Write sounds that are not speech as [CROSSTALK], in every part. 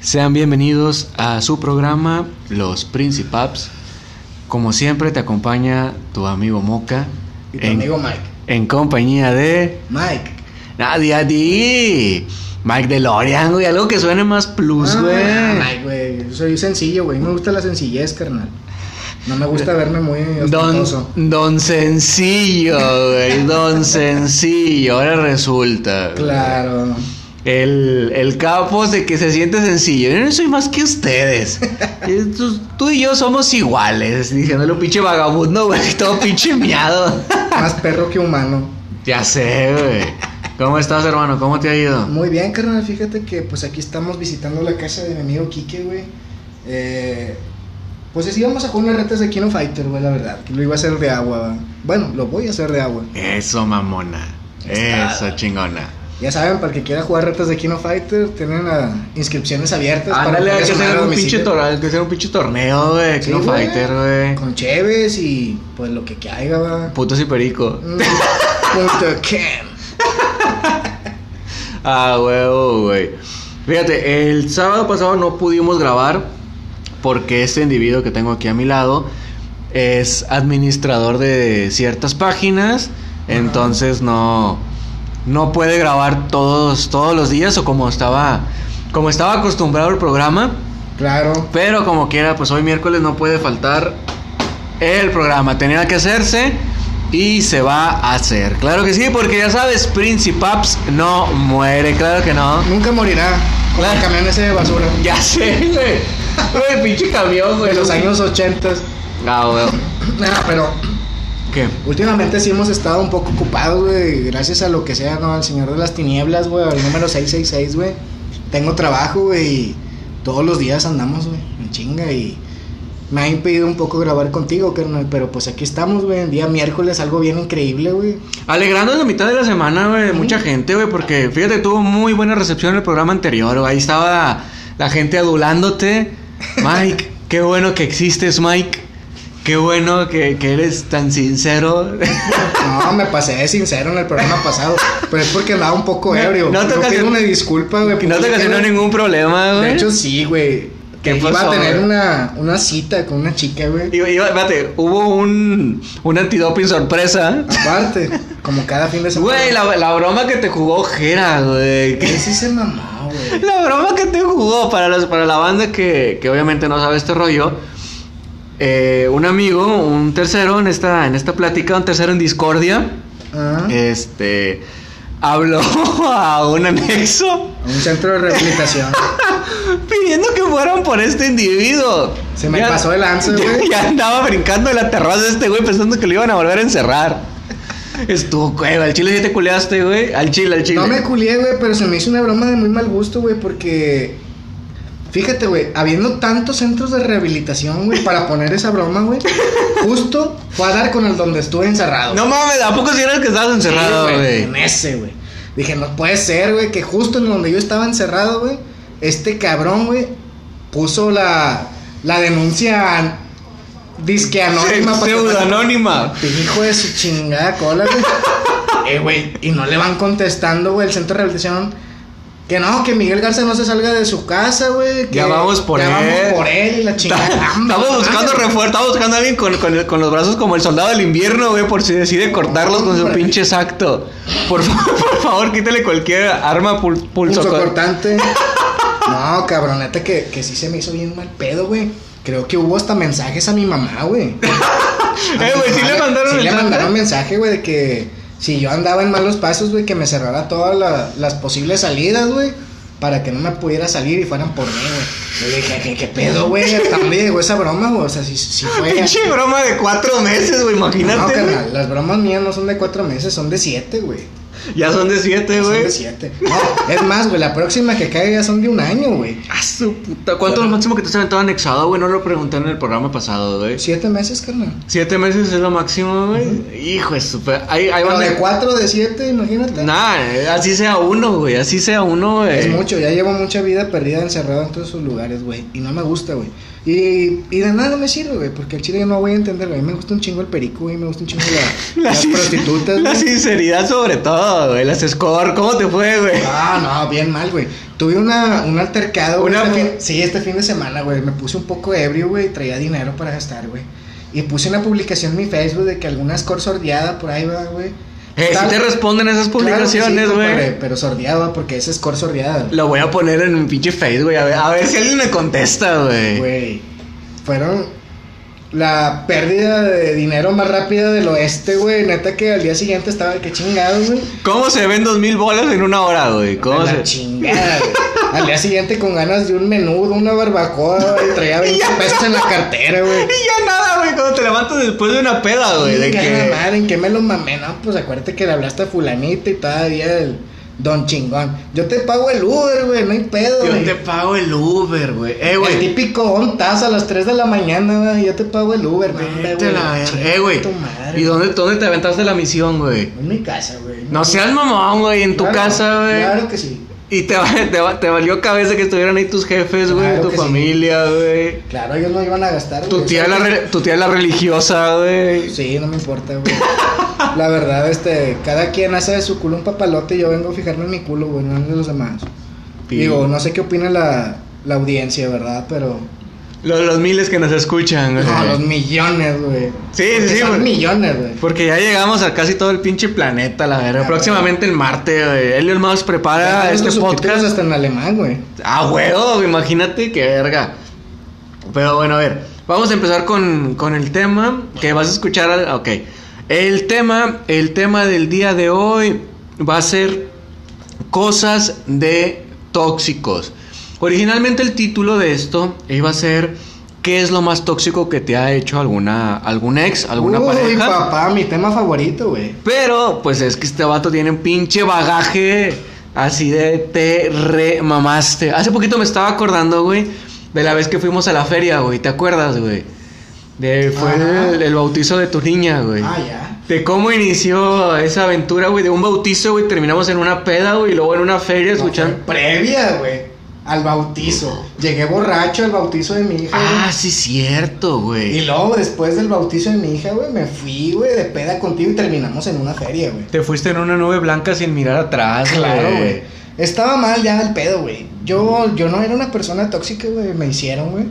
Sean bienvenidos a su programa Los Principaps. Como siempre te acompaña tu amigo Moca. Y tu amigo Mike. En compañía de... Mike. Nadie a ti. Mike DeLorean, güey. Algo que suene más plus, Ah, güey. Mike, güey. Soy sencillo, güey. Me gusta la sencillez, carnal. No me gusta verme muy Don, ostentoso. don Sencillo, güey. Don [LAUGHS] Sencillo. Ahora resulta. güey. Claro. El, el capo de que se siente sencillo. Yo no soy más que ustedes. Tú, tú y yo somos iguales. Diciéndole un pinche vagabundo, güey. [LAUGHS] Todo pinche miado. [LAUGHS] Más perro que humano. ya sé, güey. ¿Cómo estás, hermano? ¿Cómo te ha ido? Muy bien, carnal. Fíjate que pues aquí estamos visitando la casa de mi amigo Kike, güey. Eh, pues sí, íbamos a jugar unas retas de Kino Fighter, güey, la verdad. Lo iba a hacer de agua. Bueno, lo voy a hacer de agua. Eso, mamona. Está. Eso, chingona. Ya saben, para el que quiera jugar retas de Kino Fighter, tienen ah, inscripciones abiertas. Ándale, poder que hacer un pinche, domicilio. tor- hay que hacer un pinche torneo, güey. Kino. Fighter, güey. Con Cheves y pues lo que caiga, va. Putos y perico. Mm, Punto cam. [LAUGHS] Ah, huevo, güey. Fíjate, el sábado pasado no pudimos grabar porque este individuo que tengo aquí a mi lado es administrador de ciertas páginas, entonces no no puede grabar todos todos los días o como estaba como estaba acostumbrado al programa, Claro. pero como quiera, pues hoy miércoles no puede faltar el programa, tenía que hacerse y se va a hacer. Claro que sí, porque ya sabes, Principaps no muere, claro que no. Nunca morirá. Como Claro. el camión ese de basura. [LAUGHS] Ya sé, güey. Pinche camión, güey. De los años 80. Ah, güey. [LAUGHS] Nah, pero ¿Qué? últimamente sí hemos estado un poco ocupados, güey. Gracias a lo que sea, ¿no? Al Señor de las Tinieblas, güey. Al número 666, güey. Tengo trabajo, güey. Y todos los días andamos, güey. En chinga. Y me ha impedido un poco grabar contigo, carnal. Pero pues aquí estamos, güey. El día miércoles, algo bien increíble, güey. Alegrando la mitad de la semana, güey. Mucha gente, güey. Porque fíjate, tuvo muy buena recepción el programa anterior, güey. Ahí estaba la gente adulándote. [LAUGHS] Mike, qué bueno que existes, Mike. Qué bueno que, que eres tan sincero. No, me pasé de sincero en el programa pasado. Pero es porque andaba un poco No, ebrio. no te pido una disculpa, güey. no te ocasionó ningún problema, güey. De hecho, sí, güey. ¿Qué Que iba pasó, a tener una, una cita con una chica, güey. Iba- iba- espérate, hubo un, un antidoping sorpresa. Aparte, como cada fin de semana. Güey, la, la broma que te jugó Jera, güey. Ese sí se mamó, güey. La broma que te jugó para, los, para la banda que, que obviamente no sabe este rollo. Eh, un amigo, un tercero en esta, en esta plática, un tercero en discordia, Ah, este, habló [LAUGHS] a un anexo un centro de rehabilitación. [LAUGHS] pidiendo que fueran por este individuo. Se me pasó de lanza, ya- güey. Ya andaba brincando en la terraza de este güey pensando que lo iban a volver a encerrar. Estuvo, güey, al chile sí te culeaste, güey. Al chile, al chile. No me culié, güey, pero se me hizo una broma de muy mal gusto, güey, porque. Fíjate, güey, habiendo tantos centros de rehabilitación, güey, para poner esa broma, güey, justo fue a dar con el donde estuve encerrado. No mames, ¿a poco si era el que estabas encerrado, Sí, güey? En ese, güey. Dije, no puede ser, güey, que justo en donde yo estaba encerrado, güey, este cabrón, güey, puso la, la denuncia disque anónima. para que- Pseudo anónima. Hijo de su chingada cola, güey. [LAUGHS] eh, güey, y no le van contestando, güey, el centro de rehabilitación. Que no, que Miguel Garza no se salga de su casa, güey. Ya vamos por ya él. vamos por él y la [LAUGHS] chingada. Estamos buscando refuerzo, estamos buscando a alguien con, con- con los brazos como el soldado del invierno, güey, por si decide cortarlos con su pinche exacto. Por, [LAUGHS] por favor, quítale cualquier arma pul- pulso, Pulso cor- cortante. [LAUGHS] No, cabroneta, que, que sí se me hizo bien mal pedo, güey. Creo que hubo hasta mensajes a mi mamá, güey. Eh, güey, sí le mandaron Sí le mandaron mensaje, güey, de que si yo andaba en malos pasos, güey, que me cerrara todas la- las posibles salidas, güey. Para que no me pudiera salir y fueran por mí, güey. Le dije, ¿qué, qué pedo, güey? [LAUGHS] ¿Hasta dónde llegó esa broma, güey? O sea, si, si fue... Pinche broma de cuatro meses, güey, No, imagínate. güey. carnal, las bromas mías no son de cuatro meses, son de siete, güey. Ya son de siete, Son güey. de siete. No, es más, güey, la próxima que caiga ya son de un año, güey. A su puta. ¿Cuánto es lo máximo que te has aventado anexado, güey? No lo pregunté en el programa pasado, güey. Siete meses, carnal. Siete meses es lo máximo, güey. Hijo de super. Ahí, ahí van de cuatro, de siete, imagínate. Nah, eh, así sea uno, güey. Así sea uno, güey. Es mucho, ya llevo mucha vida perdida encerrado en todos esos lugares, güey. Y no me gusta, güey. Y, y de nada me sirve, güey, porque al chile yo no voy a entender, güey. A mí me gusta un chingo el perico, güey. Me gusta un chingo la- [LAUGHS] La las prostitutas, La sinceridad sobre todo, güey. Las score, ¿cómo te fue, güey? Ah, no, bien mal, güey. Tuve una, un altercado, güey. Una este fin- sí, este fin de semana, güey. Me puse un poco ebrio, güey. Traía dinero para gastar, güey. Y puse una publicación en mi Facebook de que alguna score sordeada por ahí va, güey. Eh, si te responden esas publicaciones, güey. pero sordeada, porque es score sordeada. Lo voy a poner en un pinche face, güey. A ver, a ver si alguien me contesta, güey. Güey, fueron la pérdida de dinero más rápida del oeste, güey. Neta que al día siguiente estaba que chingado, güey. ¿Cómo se ven dos mil bolas en una hora, güey? ¿Cómo A se.? la chingada, güey. [LAUGHS] Al día siguiente con ganas de un menudo, una barbacoa, güey. Traía [LAUGHS] 20 pesos en la cartera, güey. [LAUGHS] Y ya nada. Cuando te levantas después de una peda, güey. De Chinga que. madre, ¿en qué me lo mamé? No, pues acuérdate que le hablaste a fulanita y todavía el don chingón. Yo te pago el Uber, güey, no hay pedo, Yo te pago el Uber, güey. Eh, El típico ontas a las 3 de la mañana, güey. Yo te pago el Uber, güey. Eh, güey. ¿Y dónde, dónde te aventaste la misión, güey? En mi casa, güey. No seas mamón, güey. En tu casa, güey. Claro que sí. Y te, te, te valió cabeza que estuvieran ahí tus jefes, güey. Claro tu familia, güey. Claro, ellos no iban a gastar, Tu tía, la re- tu tía la religiosa, güey. Sí, no me importa, güey. La verdad, este, cada quien hace de su culo un papalote y yo vengo a fijarme en mi culo, güey, no en los demás. Digo, no sé qué opina la, la audiencia, ¿verdad? Pero. Los, los miles que nos escuchan, güey. No, los millones, güey. Sí, sí, sí, Son millones, güey. Porque ya llegamos a casi todo el pinche planeta, la verga. Ah, Próximamente el Marte, güey. Elon Musk prepara este podcast. hasta en alemán, güey. Ah, huevo, imagínate qué verga. Pero bueno, a ver, vamos a empezar con, con el tema que vas a escuchar. al- Ok, el tema, el tema del día de hoy va a ser cosas de tóxicos. Originalmente el título de esto iba a ser ¿Qué es lo más tóxico que te ha hecho alguna algún ex, alguna Uy, pareja? papá, mi tema favorito, güey. Pero, pues es que este vato tiene un pinche bagaje así de te re mamaste. Hace poquito me estaba acordando, güey, de la vez que fuimos a la feria, güey. ¿Te acuerdas, güey? De, fue el, el bautizo de tu niña, güey. Ah, ya. De cómo inició esa aventura, güey. De un bautizo, güey. Terminamos en una peda, güey. Y luego en una feria No, escuchando. previa, güey. Al bautizo. Llegué borracho al bautizo de mi hija. Ah, güey. sí, cierto, Y güey. luego, después del bautizo de mi hija, güey, me fui, güey, de peda contigo y terminamos en una feria, güey. Te fuiste en una nube blanca sin mirar atrás, Claro, güey. Estaba mal ya el pedo, güey. Yo, yo no era una persona tóxica, güey. Me hicieron, güey.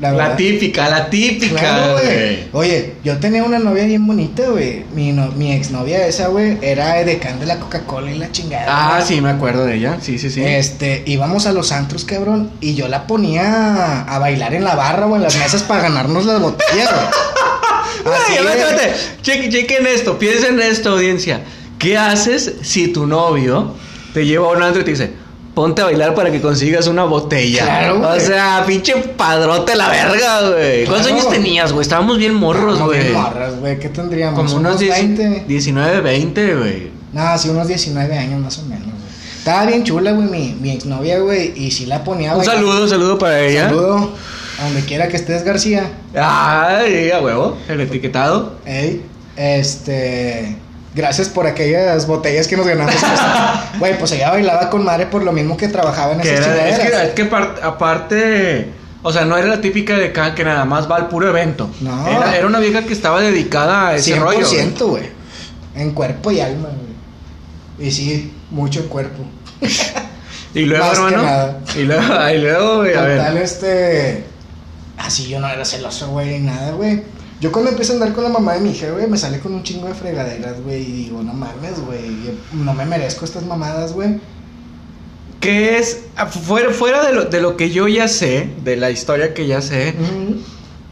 La típica, la típica, Claro, güey. Oye, yo tenía una novia bien bonita, güey. Mi, no, mi exnovia esa, güey, era edecán de la Coca-Cola y la chingada. Ah, güey. sí, me acuerdo de ella. Sí, sí, sí. Este, íbamos a los antros, cabrón, y yo la ponía a bailar en la barra o en las mesas para ganarnos las botellas, güey. [LAUGHS] Así, güey. espérate. Chequen, chequen esto, piensen en esto, audiencia. ¿Qué haces si tu novio te lleva a un antro y te dice, ponte a bailar para que consigas una botella? Claro, O güey. sea, pinche padrote la verga, güey. ¿Cuántos Claro. años tenías, güey? Estábamos bien morros, güey. bien morras, güey. ¿Qué tendríamos? Como unos 10 20. 19, 20, güey. No, sí, unos 19 años más o menos, güey. Estaba bien chula, güey, mi, mi exnovia, güey, y sí la ponía a Un saludo, un saludo para ella. Saludo. A donde quiera que estés, García. Ay, a huevo, el etiquetado. Ey, este. Gracias por aquellas botellas que nos ganamos. [LAUGHS] Güey, pues ella bailaba con madre por lo mismo que trabajaba en Que esas era- es que, es que par- aparte, o sea, no era la típica de acá que nada más va al puro evento. No. Era, era una vieja que estaba dedicada a ese 100%, rollo. güey. güey. En cuerpo y alma, güey. Y sí, mucho cuerpo. [LAUGHS] Y luego, Más que hermano. nada. Y luego, y luego, güey, a ver. este. Así yo no era celoso, güey, ni nada, güey. Yo cuando empiezo a andar con la mamá de mi hija, güey, me sale con un chingo de fregaderas, güey. Y digo, no mames, güey. No me merezco estas mamadas, güey. ¿Qué es? ah, Fuera, fuera de, lo, de lo que yo ya sé, de la historia que ya sé.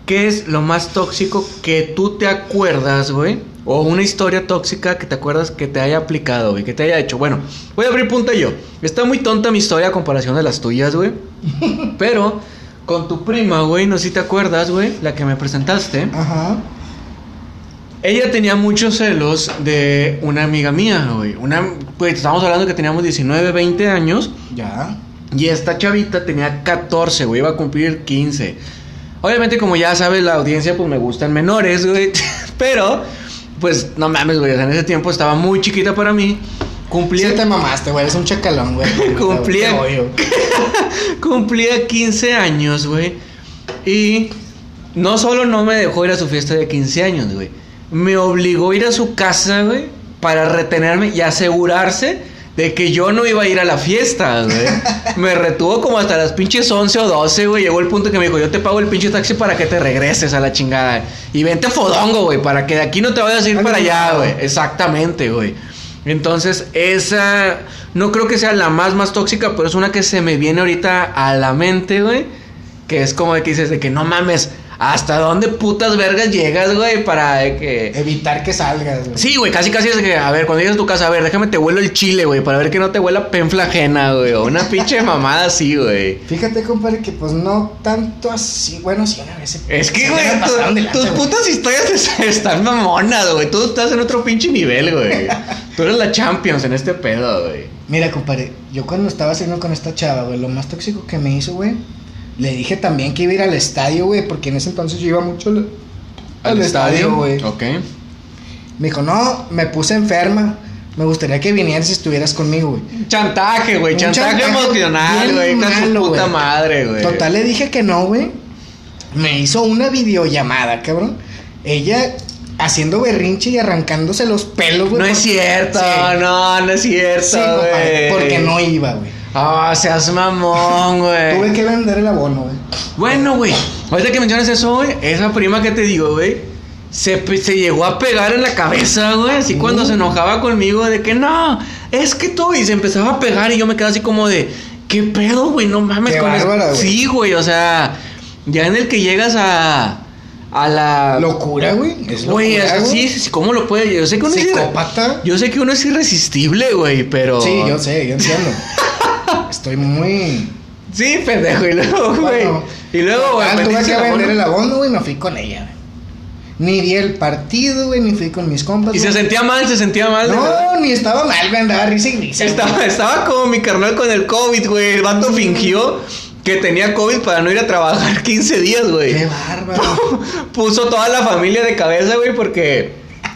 ¿qué es lo más tóxico que tú te acuerdas, güey? O una historia tóxica que te acuerdas que te haya aplicado, güey, que te haya hecho. Bueno, voy a abrir punta yo. Está muy tonta mi historia a comparación de las tuyas, güey. [LAUGHS] Pero con tu prima, güey, no sé si te acuerdas, güey, la que me presentaste. Ajá. Ella tenía muchos celos de una amiga mía, güey. Una, pues estamos hablando que teníamos 19, 20 años. Ya. Y esta chavita tenía 14, güey, iba a cumplir 15. Obviamente, como ya sabes, la audiencia, pues me gustan menores, güey. [LAUGHS] Pero, pues, no mames, güey. en ese tiempo estaba muy chiquita para mí. Cumplía, Sí te mamaste, güey. Eres un chacalón, güey. [LAUGHS] Cumplía. Te odio. [LAUGHS] cumplía 15 años, güey. Y no solo no me dejó ir a su fiesta de 15 años, güey. Me obligó a ir a su casa, güey. para retenerme y asegurarse de que yo no iba a ir a la fiesta, güey. [LAUGHS] Me retuvo como hasta las pinches 11 o 12, güey. Llegó el punto que me dijo, yo te pago el pinche taxi para que te regreses a la chingada. Y vente Fodongo, güey, para que de aquí no te vayas a ir Ay, para no, allá, no. güey. Exactamente, güey. Entonces, esa no creo que sea la más más tóxica, pero es una que se me viene ahorita a la mente, güey. Que es como de que dices de que no mames, ¿hasta dónde putas vergas llegas, güey? Para que... Evitar que salgas, güey. Sí, güey, casi casi es que, a ver, cuando llegas a tu casa, a ver, déjame te huelo el chile, güey, para ver que no te huela penfla ajena, güey, o una [LAUGHS] pinche mamada así, güey. Fíjate, compadre, que pues no tanto así. Bueno, sí, una vez. Es que, güey, tu- tus güey. putas historias es- están mamonas, güey. Tú estás en otro pinche nivel, güey. [LAUGHS] Tú eres la Champions en este pedo, güey. Mira, compadre, yo cuando estaba saliendo con esta chava, güey, lo más tóxico que me hizo, güey, le dije también que iba a ir al estadio, güey, porque en ese entonces yo iba mucho al, al estadio, güey. Ok. Me dijo, no, me puse enferma. Me gustaría que vinieras si estuvieras conmigo, güey. Chantaje, güey. Chantaje, chantaje emocional, güey. Puta madre, güey. Total, le dije que no, güey. Me hizo una videollamada, cabrón. Ella haciendo berrinche y arrancándose los pelos, güey. No es cierto, Sí. no, no es cierto, Sí, porque no iba, güey. Ah, seas mamón, güey. Tuve que vender el abono, güey. Bueno, güey, ahorita que mencionas eso, güey, esa prima que te digo, güey, se, se llegó a pegar en la cabeza, güey, así cuando se enojaba conmigo de que no, es que tú, y se empezaba a pegar y yo me quedaba así como de, ¿qué pedo, güey? No mames Qué con eso. güey. Sí, güey, o sea, ya en el que llegas a, a la... Locura, güey. Es Güey, locura, es- güey. sí, ¿cómo lo puede? Yo sé que uno es Psicópata. Yo sé que uno es irresistible, güey, pero... Sí, yo sé, yo entiendo. [LAUGHS] Estoy muy. Sí, pendejo, y luego, güey. Bueno, y luego, güey, total, tuve que vender el abono, güey. Me fui con ella, güey. Ni vi el partido, güey, ni fui con mis compas. Y se sentía mal, se sentía mal. No, ni estaba mal, güey. Andaba risa y risa. güey. Estaba, estaba como mi carnal con el COVID, güey. El vato fingió que tenía COVID para no ir a trabajar [LAUGHS] 15 días, güey. Qué bárbaro. Puso toda la familia de cabeza, güey, porque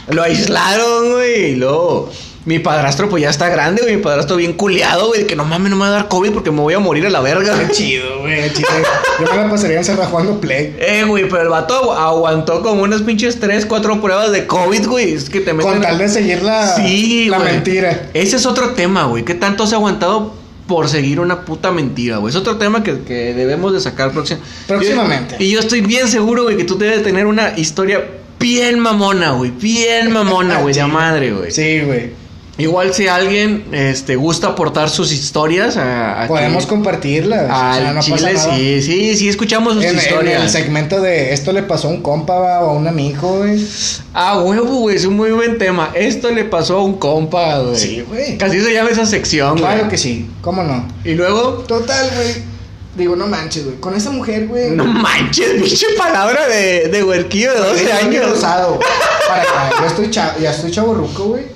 lo aislaron, güey. Y luego mi padrastro, pues ya está grande, güey. Mi padrastro bien culiado, güey. Que no mames, no me va a dar COVID porque me voy a morir a la verga. Qué chido, güey. chido. [LAUGHS] Yo me la pasaría encerrada jugando play. Eh, güey, pero el vato agu- aguantó como unas pinches 3, 4 pruebas de COVID, güey. Es que te meten. Con tal de seguir la, Sí, la güey. mentira. Ese es otro tema, güey. ¿Qué tanto has aguantado por seguir una puta mentira, güey? Es otro tema que, que debemos de sacar próxim- Próximamente. Y yo estoy bien seguro, güey, que tú debes tener una historia bien mamona, güey. Bien mamona, güey, [LAUGHS] de madre, güey. Sí, güey. Igual si alguien este, gusta aportar sus historias a, aquí- Podemos compartirlas. o sea, al no pasa chile, nada. sí, sí, sí, escuchamos sus En, en historias. el segmento de esto le pasó a un compa o a un amigo, güey. Ah, huevo, güey, es un muy buen tema. Esto le pasó a un compa, güey. Sí, güey. Casi se llama esa sección, güey. Claro que sí, ¿cómo no? Y luego, Total, güey. Digo, no manches, güey. Con esa mujer, güey. no manches, [LAUGHS] pinche palabra de, de huerquillo de 12 [LAUGHS] Estoy años. rosado. Para acá. Yo estoy chavo, ya estoy chaborruco, güey.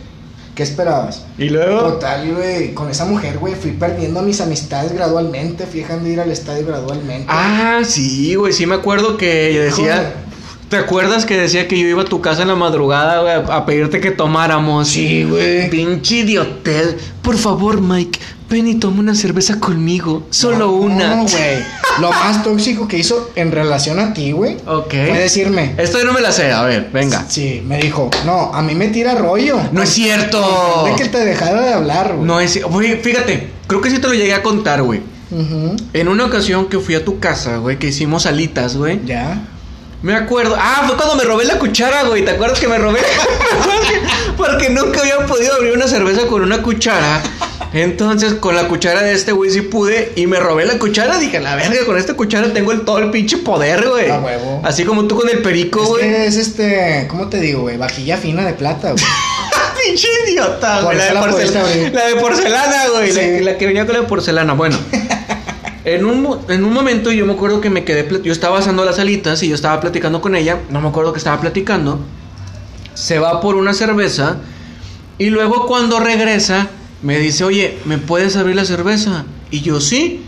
¿Qué esperabas? Y luego, Total, güey. Con esa mujer, güey, fui perdiendo mis amistades gradualmente. Fui dejando de ir al estadio gradualmente. ah, sí, güey, sí me acuerdo que yo decía, Joder. ¿te acuerdas que decía que yo iba a tu casa en la madrugada, güey, a, pedirte que tomáramos? Sí, güey. Pinche idiotel. Por favor, Mike, ven y toma una cerveza conmigo. Solo No, una. No, güey. Lo más tóxico que hizo en relación a ti, güey. Ok. Fue decirme. Esto yo no me la sé, a ver, venga. Sí, me dijo, no, a mí me tira rollo. No es cierto. De que te dejara de hablar, güey. No es, güey, fíjate, creo que sí te lo llegué a contar, güey. En una ocasión que fui a tu casa, güey, que hicimos alitas, güey. Ya. Me acuerdo. Ah, fue cuando me robé la cuchara, güey. ¿Te acuerdas que me robé? Porque- [LAUGHS] Porque nunca había podido abrir una cerveza con una cuchara. Entonces, con la cuchara de este güey sí pude. Y me robé la cuchara. Dije, la verga, con esta cuchara tengo el, todo el pinche poder, güey. A huevo. Así como tú con el perico, Es güey. es este, ¿cómo te digo, güey? Vajilla fina de plata, güey. [LAUGHS] Pinche idiota, güey. La, de la pudiste porcel- abrir. la de porcelana, güey. Sí. La, la que venía con la de porcelana. Bueno. [LAUGHS] En un, en un momento yo me acuerdo que me quedé... Yo estaba haciendo las alitas y yo estaba platicando con ella. No me acuerdo que estaba platicando. Se va por una cerveza. Y luego cuando regresa me dice, oye, ¿me puedes abrir la cerveza? Y yo sí.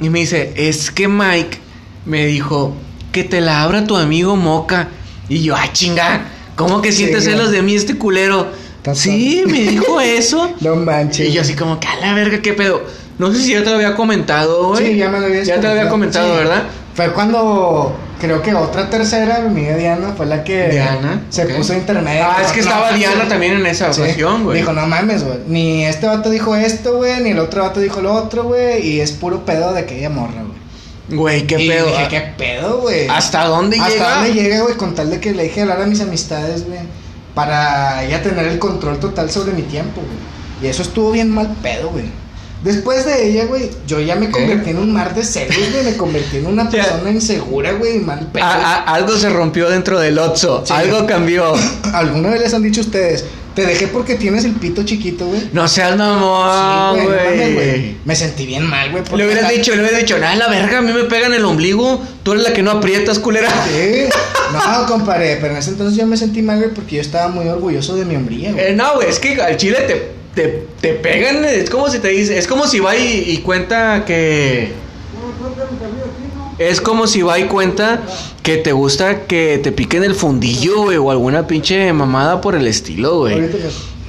Y me dice, es que Mike me dijo que te la abra tu amigo Moca. Y yo, ah, chinga, ¿cómo que sientes celos de mí este culero? Sí, me dijo eso. [LAUGHS] No manches. Y yo así como, que a la verga, qué pedo. No sé si ya te lo había comentado, güey. Sí, ya me lo habías Ya te lo había comentado, Sí. ¿verdad? Fue cuando creo que otra tercera, mi amiga Diana, fue la que Diana, se ok. puso intermedia. Ah, es que No, estaba no, Diana sí. también en esa Sí. ocasión, güey. Dijo, no mames, güey. Ni este vato dijo esto, güey, ni el otro vato dijo lo otro, güey. Y es puro pedo de aquella morra, güey. Güey, qué Y pedo. dije, ¿qué pedo, güey? ¿Hasta dónde ¿Hasta llega? dónde llega, güey? Con tal de que le dije hablar a mis amistades, güey. Para ya tener el control total sobre mi tiempo, güey. Y eso estuvo bien mal pedo, güey. Después de ella, güey, yo ya me convertí en un mar de celos, güey. Me convertí en una [LAUGHS] persona insegura, güey, y mal pedo. A- a- algo se rompió dentro del Otso. Sí. Algo cambió. [LAUGHS] ¿Alguna vez les han dicho ustedes, te dejé porque tienes el pito chiquito, güey? No seas Sí, mamón, güey, mames, güey. Me sentí bien mal, güey. Le hubieras dicho, le hubieras dicho, nada, la verga, a mí me pegan el ombligo. Tú eres la que no aprietas, culera. Sí. [LAUGHS] No, compadre, pero en ese entonces yo me sentí mal, güey, porque yo estaba muy orgulloso de mi hombría, güey. Eh, no, güey, es que al chile te, te, te pegan. Es como si te dice, es como si va y, y cuenta que. Es como si va y cuenta que te gusta que te piquen el fundillo, güey, o alguna pinche mamada por el estilo, güey.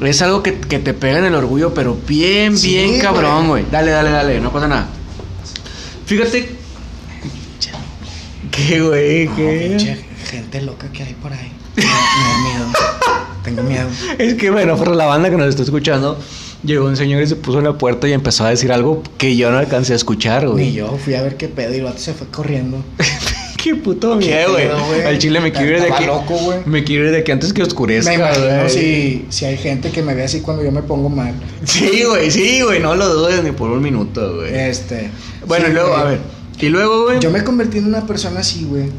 Es algo que, que te pega en el orgullo, pero bien, Sí, bien cabrón, güey. Dale, dale, dale, no pasa nada. Fíjate. ¿Qué, güey? No, ¿Qué? pinche gente loca que hay por ahí. [LAUGHS] Me, me da miedo. Tengo miedo. Es que bueno, por la banda que nos está escuchando, llegó un señor y se puso en la puerta y empezó a decir algo que yo no alcancé a escuchar, güey. Ni yo fui a ver qué pedo y el vato se fue corriendo. [LAUGHS] Qué puto miedo, güey. Al chile me quiero ir de aquí. loco, güey. Me quiero ir de aquí antes que oscurezca, Me imagino si, si hay gente que me ve así cuando yo me pongo mal. Sí, güey, sí, güey, no lo dudes ni por un minuto, güey. Este. bueno, sí, y luego, a ver. Y luego, güey. Yo me convertí en una persona así, güey.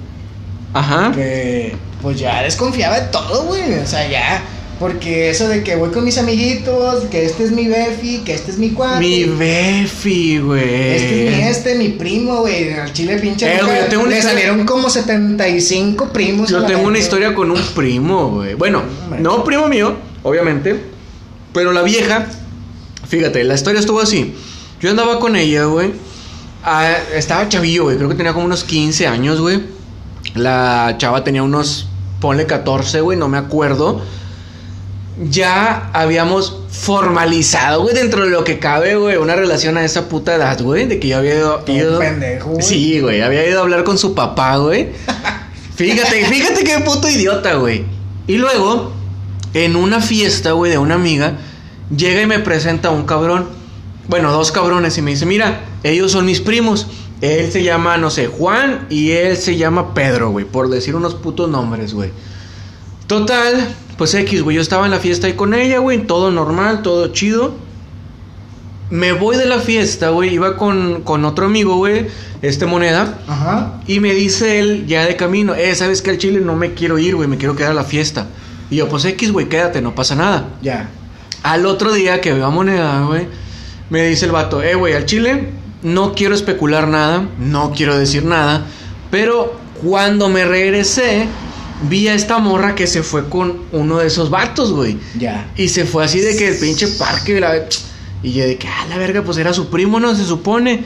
Ajá. Que pues ya desconfiaba de todo, güey. O sea, ya. Porque eso de que voy con mis amiguitos, que este es mi befi, que este es mi cuate. Mi Befi, güey. Este es mi este, mi primo, güey. Al chile pinche. Eh, nunca- güey, yo tengo una le historia- salieron como 75 primos. Yo tengo una historia con un primo, güey. Bueno, no primo mío, obviamente. Pero la vieja, fíjate, la historia estuvo así. Yo andaba con ella, güey. Ah, estaba chavillo, güey. Creo que tenía como unos 15 años, güey. La chava tenía unos, ponle 14, güey, no me acuerdo. Ya habíamos formalizado, güey, dentro de lo que cabe, güey, una relación a esa puta edad, güey. De que yo había ido. Ido- pendejo, güey. Sí, güey, había ido a hablar con su papá, güey. [LAUGHS] Fíjate, fíjate qué puto idiota, güey. Y luego, en una fiesta, güey, de una amiga, llega y me presenta un cabrón. Bueno, dos cabrones y me dice, mira, ellos son mis primos. Él se llama, no sé, Juan y él se llama Pedro, güey, por decir unos putos nombres, güey. Total, pues X, güey, yo estaba en la fiesta ahí con ella, güey, todo normal, todo chido. Me voy de la fiesta, güey, iba con, con otro amigo, güey, este moneda. Ajá. Y me dice él ya de camino, eh, ¿sabes que al Chile no me quiero ir, güey? Me quiero quedar a la fiesta. Y yo, pues X, güey, quédate, no pasa nada. Ya. Al otro día que veo a Moneda, güey, me dice el vato, eh, güey, al Chile no quiero especular nada, no quiero decir nada, pero cuando me regresé, vi a esta morra que se fue con uno de esos vatos, güey. Ya. Y se fue así de que el pinche parque, la... y yo de que, ah, la verga, pues era su primo, ¿no? Se supone.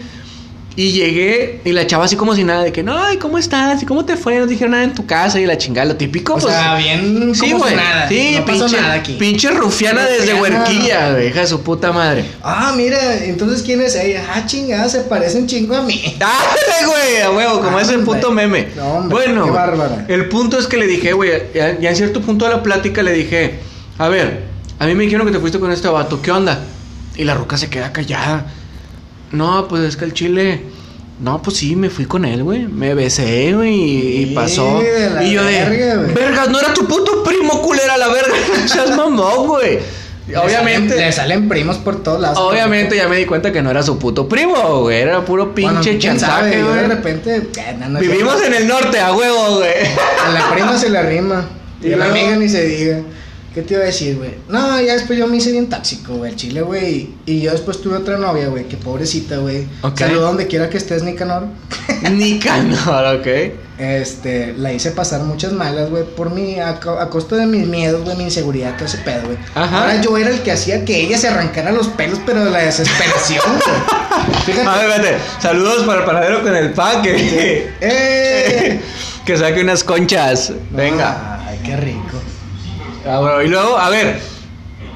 Y llegué y la chava así como si nada, de que, no, ay, ¿cómo estás? ¿Y cómo te fue? No dijeron nada en tu casa y la chingada, lo típico, O pues. sea, bien Sí, güey. nada. Sí, no pasó pinche, nada aquí. pinche rufiana desde huerquilla, güey, hija de su puta madre. Ah, mira, entonces ¿quién es ella? Ah, chingada, se parece un chingo a mí. [LAUGHS] ¡Dale, güey! A huevo, como Ah, ese hombre. puto meme. No, hombre, bueno, qué bárbara. el punto es que le dije, güey, ya, ya en cierto punto de la plática le dije, a ver, a mí me dijeron que te fuiste con este vato, ¿qué onda? Y la ruca se queda callada. No, pues es que el chile. No, pues sí, me fui con él, güey. Me besé, güey, y, Sí, pasó. y yo de. verga, güey. Vergas, no era tu puto primo culera la verga. [LAUGHS] Seas mamón, güey. Obviamente. salen- Le salen primos por todos lados. Obviamente ya me di cuenta que no era su puto primo, güey. Era puro Bueno, pinche sabe, chantaje, yo de güey. repente. no, no es Vivimos en el norte, a huevo, güey. A la prima se le rima. [LAUGHS] Y Y a la amiga ni se diga. ¿Qué te iba a decir, güey? No, ya después yo me hice bien tóxico, güey, el chile, güey. Y yo después tuve otra novia, güey, que pobrecita, güey. Ok. Saludo donde quiera que estés, Nicanor. [LAUGHS] Nicanor, ok. Este, la hice pasar muchas malas, güey, por mi, a, co- a costa de mis miedos, güey, mi inseguridad, todo ese pedo, güey. Ajá. Ahora yo era el que hacía que ella se arrancara los pelos, pero de la desesperación, güey. Fíjate. [LAUGHS] A ver, espérate. Saludos para el panadero con el pan que, [LAUGHS] ¡Eh! que saque unas conchas. Venga. Ay, qué rico. Ah, bueno, y luego, a ver.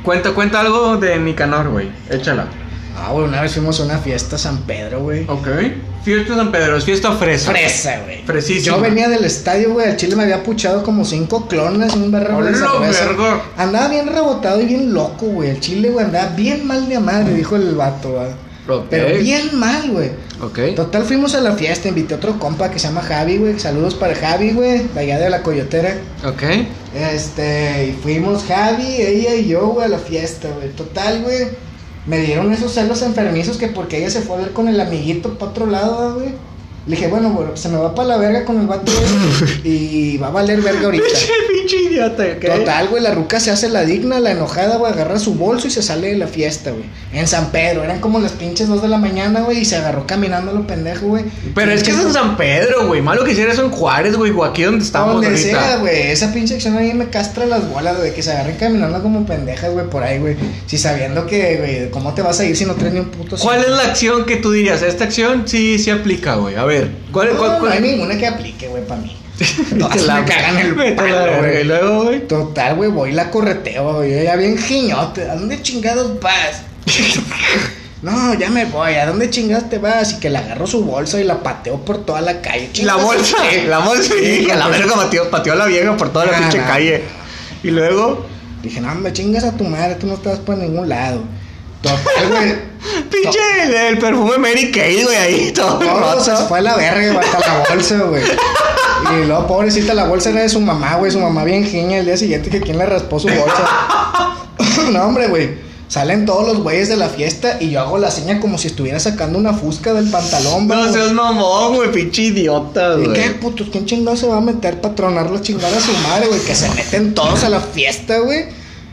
Cuenta, cuenta algo de Nicanor, güey. Échala. Ah, güey, una vez fuimos a una fiesta a San Pedro, güey. Ok. Fiesta San Pedro, es fiesta fresa. Fresa, güey. Fresísima. Yo venía del estadio, güey. Al chile me había puchado como cinco clones y un berro de ¡Hola, cerveza. verga! Andaba bien rebotado y bien loco, güey. El chile, güey, andaba bien mal de madre, dijo el vato, güey. Pero bien mal, güey. Ok. Total, fuimos a la fiesta. Invité a otro compa que se llama Javi, güey. Saludos para Javi, güey. De allá de la Coyotera. Ok. Este, y fuimos Javi, ella y yo, güey, a la fiesta, güey. Total, güey. Me dieron esos celos enfermizos que porque ella se fue a ver con el amiguito para otro lado, güey. Le dije, bueno, se me va para la verga con el vato y va a valer verga [LAUGHS] ahorita. Pinche, idiota, ¿ok? Total, güey, la ruca se hace la digna, la enojada, güey, agarra su bolso y se sale de la fiesta, güey. En San Pedro, eran como las pinches 2 de la mañana, güey, y se agarró caminando lo pendejo, güey. Pero es que es en San Pedro, güey. Malo que hiciera eso en Juárez, güey. O aquí donde estamos Donde ahorita. sea, güey. Esa pinche acción ahí me castra las bolas, güey. Que se agarren caminando como pendejas, güey, por ahí, güey. Si sabiendo que, güey, ¿cómo te vas a ir si no traes ni un puto ¿Cuál es la acción que tú dirías? Esta acción sí, sí aplica, güey. A ver, ¿cuál, No, cuál, no cuál? hay ninguna que aplique, güey, para mí. [LAUGHS] Todas la- me cagan el [LAUGHS] palo, güey. Y luego, güey. Total, güey, voy y la correteo, güey. Ya bien giñote. ¿A dónde chingados vas? [LAUGHS] no, ya me voy. ¿A dónde chingados te vas? Y que le agarro su bolsa y la pateo por toda la calle. La bolsa, la bolsa, Sí, sí, a la verga pateó, pateó a la vieja por toda la Ah, pinche calle. Y luego, Dije, no, me chingas a tu madre, tú no estás por ningún lado. [LAUGHS] Pinche el, el perfume Mary Kay, güey, ahí todo se fue a la verga, hasta la bolsa, güey. [LAUGHS] Y luego, pobrecita, la bolsa era de su mamá, güey. Su mamá bien giña el día siguiente que quien le raspó su bolsa. [LAUGHS] no, hombre, güey. Salen todos los güeyes de la fiesta y yo hago la seña como si estuviera sacando una fusca del pantalón, No güey. seas mamón, güey, pinche idiota, ¿Y güey. qué putos? ¿Quién chingado se va a meter para tronar la chingada a su madre, güey? Que se meten todos a la fiesta, güey.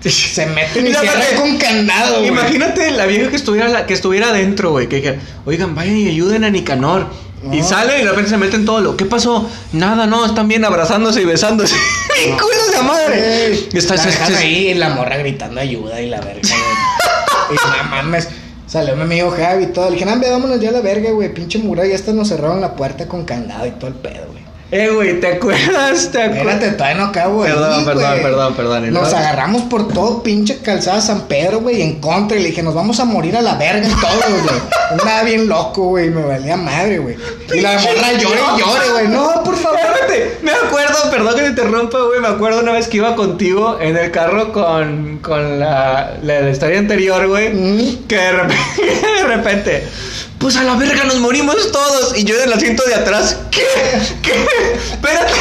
[LAUGHS] Se meten y Mira, cierran con candado, güey. Imagínate la vieja que estuviera, la- que estuviera adentro, güey. Que dijera, oigan, vayan y ayuden a Nicanor. Y No. sale y de repente se meten todo lo. ¿Qué pasó? Nada, no, están bien abrazándose y besándose. [LAUGHS] ¡Bien culos de madre! Ey, Está- la se- ahí y la morra gritando ayuda y la verga, güey. [LAUGHS] y no mames. Salió mi amigo Javi y todo. Le dije, no, ve, vámonos ya a la verga, güey. Pinche mura, ya hasta nos cerraron la puerta con candado y todo el pedo. Eh, güey, ¿te acuerdas? ¿Te acuerdas? Espérate, todavía no acabo ahí, Perdón, perdón, perdón, perdón. ¿Y Nos agarramos por todo pinche calzada San Pedro, güey, en contra. Y le dije, nos vamos a morir a la verga en todo, güey. Andaba bien loco, güey. Me valía madre, güey. Y la morra llore y llore, güey. No, por favor. Espérate, me acuerdo, perdón que te interrumpa, güey. Me acuerdo una vez que iba contigo en el carro con, con la, la, la historia anterior, güey. Mm. Que de repente, [LAUGHS] de repente, pues a la verga nos morimos todos. Y yo en el asiento de atrás, ¿qué? ¿Qué? Espérate,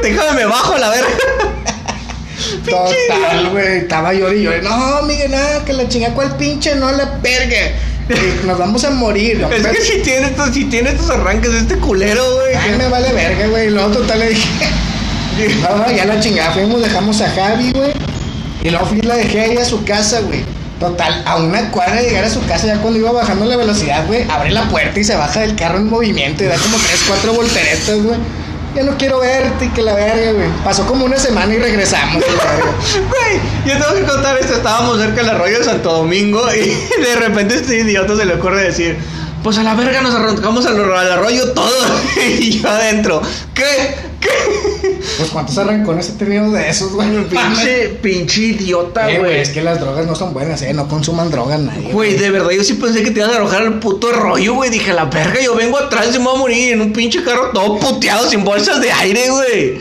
déjame, me bajo a la verga. [LAUGHS] Total, güey. Estaba llorando y lloré. No, Miguel, nada, que la chinga, ¿cuál pinche? No la verga. Y Nos vamos a morir. no, Es que si tiene estos, si tiene estos arranques de este culero, güey. Ay, me vale verga, güey. Luego total le dije. [LAUGHS] No, no, ya la chingada. Fuimos, dejamos a Javi, güey. Y luego fui y la dejé ahí a su casa, güey. Total, a una cuadra de llegar a su casa, ya cuando iba bajando la velocidad, güey, abre la puerta y se baja del carro en movimiento y da como tres, cuatro volteretas, güey. Ya no quiero verte y que la verga, güey. Pasó como una semana y regresamos, güey, [LAUGHS] yo tengo que contar esto. Estábamos cerca del arroyo de Santo Domingo y [LAUGHS] de repente este idiota se le ocurre decir: Pues a la verga nos arrancamos al, al arroyo todo. [LAUGHS] y yo adentro: ¿Qué? ¿Qué? Pues cuántos arrancones he tenido de esos, güey. Pinche, [LAUGHS] pinche idiota, Eh, güey, es que las drogas no son buenas, eh. No consuman drogas nadie. Güey, de verdad, yo sí pensé que te ibas a arrojar al puto arroyo, güey. Dije, la verga, yo vengo atrás y me voy a morir en un pinche carro todo puteado, sin bolsas de aire, güey.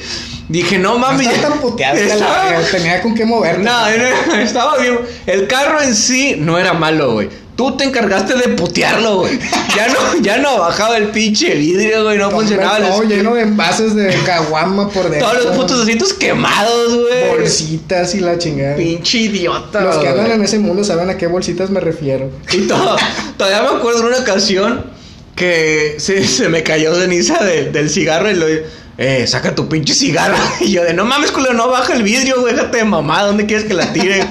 Dije, no No mami. estaba ya- tan puteado [LAUGHS] Estaba-. Tenía con qué moverte. No, estaba bien. El carro en sí no era malo, güey. Tú te encargaste de putearlo, güey. Ya no, ya no bajaba el pinche vidrio, güey. No funcionaba. el esqui- lleno de envases de caguama por dentro. Todos los putos asientos quemados, güey. Bolsitas y la chingada. Pinche idiota, Los que andan en ese mundo saben a qué bolsitas me refiero. Y todo- todavía me acuerdo de una ocasión que se, se me cayó ceniza de- del cigarro y lo eh, saca tu pinche cigarro. [LAUGHS] Y yo de no mames, culo, no baja el vidrio, güey, déjate de mamá, ¿dónde quieres que la tire?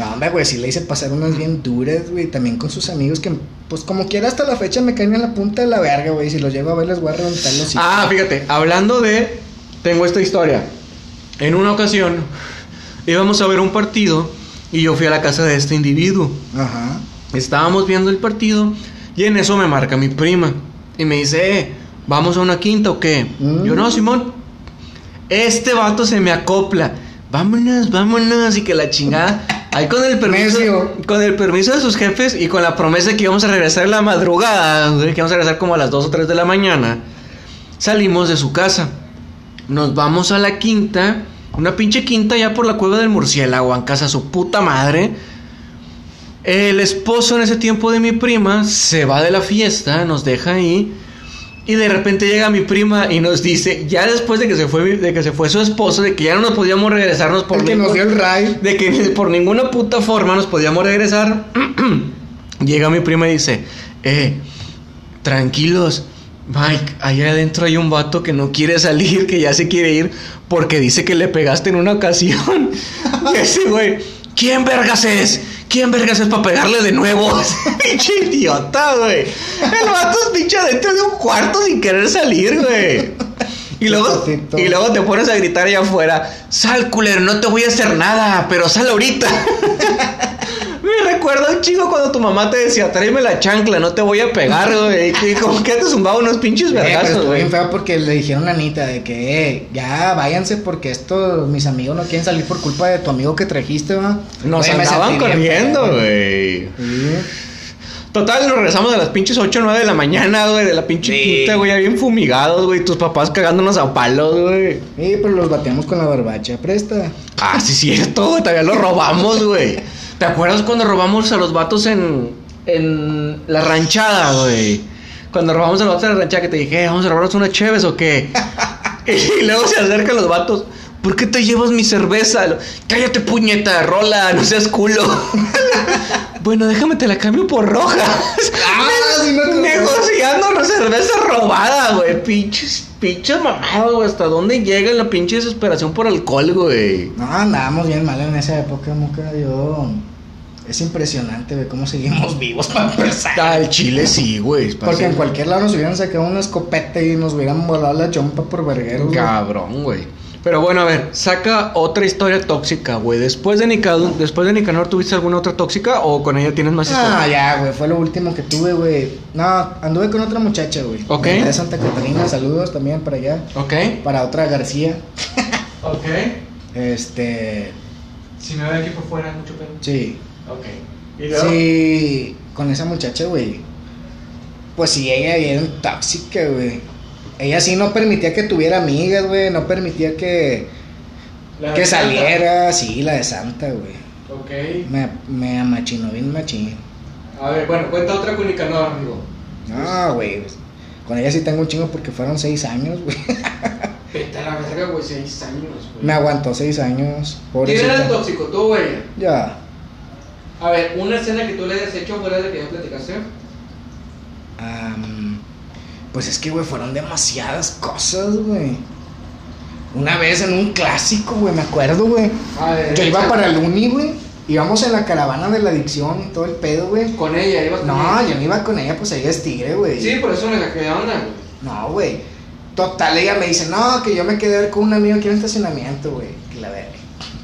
No, hombre, güey, sí le hice pasar unas bien duras, güey. También con sus amigos que, pues como quiera, hasta la fecha me caen en la punta de la verga, güey. Si los llego a ver, les voy a reventar los hijos. ah, fíjate, hablando de. Tengo esta historia. En una ocasión íbamos a ver un partido y yo fui a la casa de este individuo. Ajá. Estábamos viendo el partido y en eso me marca mi prima y me dice, eh, ¿vamos a una quinta o qué? Mm. Yo no, Simón. Este vato se me acopla. Vámonos, vámonos y que la chingada. Ahí con el permiso, con el permiso de sus jefes y con la promesa de que íbamos a regresar en la madrugada, que íbamos a regresar como a las 2 o 3 de la mañana, salimos de su casa. Nos vamos a la quinta, una pinche quinta ya por la cueva del murciélago, en casa su puta madre. El esposo en ese tiempo de mi prima se va de la fiesta, nos deja ahí. Y de repente llega mi prima y nos dice, ya después de que se fue, de que se fue su esposo, de que ya no nos podíamos regresarnos por El que nos dio el ray. de que por ninguna puta forma nos podíamos regresar. [CLEARS THROAT] Llega mi prima y dice, eh, tranquilos, Mike, allá adentro hay un vato que no quiere salir, que ya se quiere ir, porque dice que le pegaste en una ocasión. [LAUGHS] Y ese güey, ¿quién vergas es? ¿Quién vergas es para pegarle de nuevo? [LAUGHS] pinche idiota, güey. El vato es pinche adentro de un cuarto sin querer salir, güey. Y luego, y luego te pones a gritar allá afuera, sal culero, no te voy a hacer nada, pero sal ahorita. [LAUGHS] Recuerda un chico cuando tu mamá te decía, tráeme la chancla, no te voy a pegar, [LAUGHS] güey. Y como que te zumbaba unos pinches vergazos, güey. bien feo porque le dijeron a Anita de que eh, ya váyanse porque estos mis amigos no quieren salir por culpa de tu amigo que trajiste, va. Nos me andaban corriendo, güey. Total, nos regresamos a las pinches 8 o 9 de la mañana, güey, de la pinche Sí. quinta, güey, ya bien fumigados, güey. Tus papás cagándonos a palos, güey. Sí, pero los bateamos con la barbacha, presta. Ah, sí, cierto, güey. Todavía lo robamos, güey. [LAUGHS] ¿Te acuerdas cuando robamos a los vatos en, en la ranchada, güey? Cuando robamos a los vatos en la ranchada que te dije, "Eh, vamos a robarnos una cheves o qué. [LAUGHS] y luego se acercan los vatos. ¿Por qué te llevas mi cerveza? Cállate, puñeta, rola, no seas culo. [LAUGHS] bueno, déjame te la cambio por roja. Ah, [LAUGHS] me acuerdo. Negociando una cerveza robada, güey. Pinches, pinches mamados, güey. ¿Hasta dónde llega la pinche desesperación por alcohol, güey? No, andábamos bien mal en esa época, muca. Yo. Es impresionante, güey, cómo seguimos vivos para empezar. Al chile sí, güey. Porque en cualquier lado nos hubieran sacado una escopeta y nos hubieran volado la chompa por vergueros. güey. Cabrón, güey. Pero bueno, a ver, saca otra historia tóxica, güey. Después de Nicanor, después de Nicanor, ¿tuviste alguna otra tóxica o con ella tienes más Ah, historias? ya, güey, fue lo último que tuve, güey. No, anduve con otra muchacha, güey. Ok. De Santa Catarina, saludos también para allá. Ok, Para otra García. ok. Este. Si me ve aquí por fuera, mucho pelo. Sí. Ok. ¿Y luego? Sí, con esa muchacha, güey. Pues sí, ella era tóxica, güey. Ella sí no permitía que tuviera amigas, güey. No permitía que, La que de Santa. saliera. Sí, la de Santa, güey. Ok. Me, me amachinó bien machín. A ver, bueno, cuenta otra con Nicanor, amigo. No, güey. pues, Con ella sí tengo un chingo porque fueron seis años, güey. [LAUGHS] Vete a la verga, güey, seis años, güey. Me aguantó seis años. ¿Quién era el tóxico, tú ella? Ya. A ver, una escena que tú le hayas hecho fuera de que ya platicaste. Am, pues es que, güey, fueron demasiadas cosas, güey. Una vez en un clásico, güey, me acuerdo, güey. Yo iba para el uni, güey. Íbamos en la caravana de la adicción y todo el pedo, güey. Con ella, ibas con No, ella. yo no iba con ella, pues ella es tigre, güey. Sí, por eso me saqué de onda, güey. No, güey. Total, ella me dice, no, que yo me quedé con un amigo aquí en el estacionamiento, güey. Que la verga.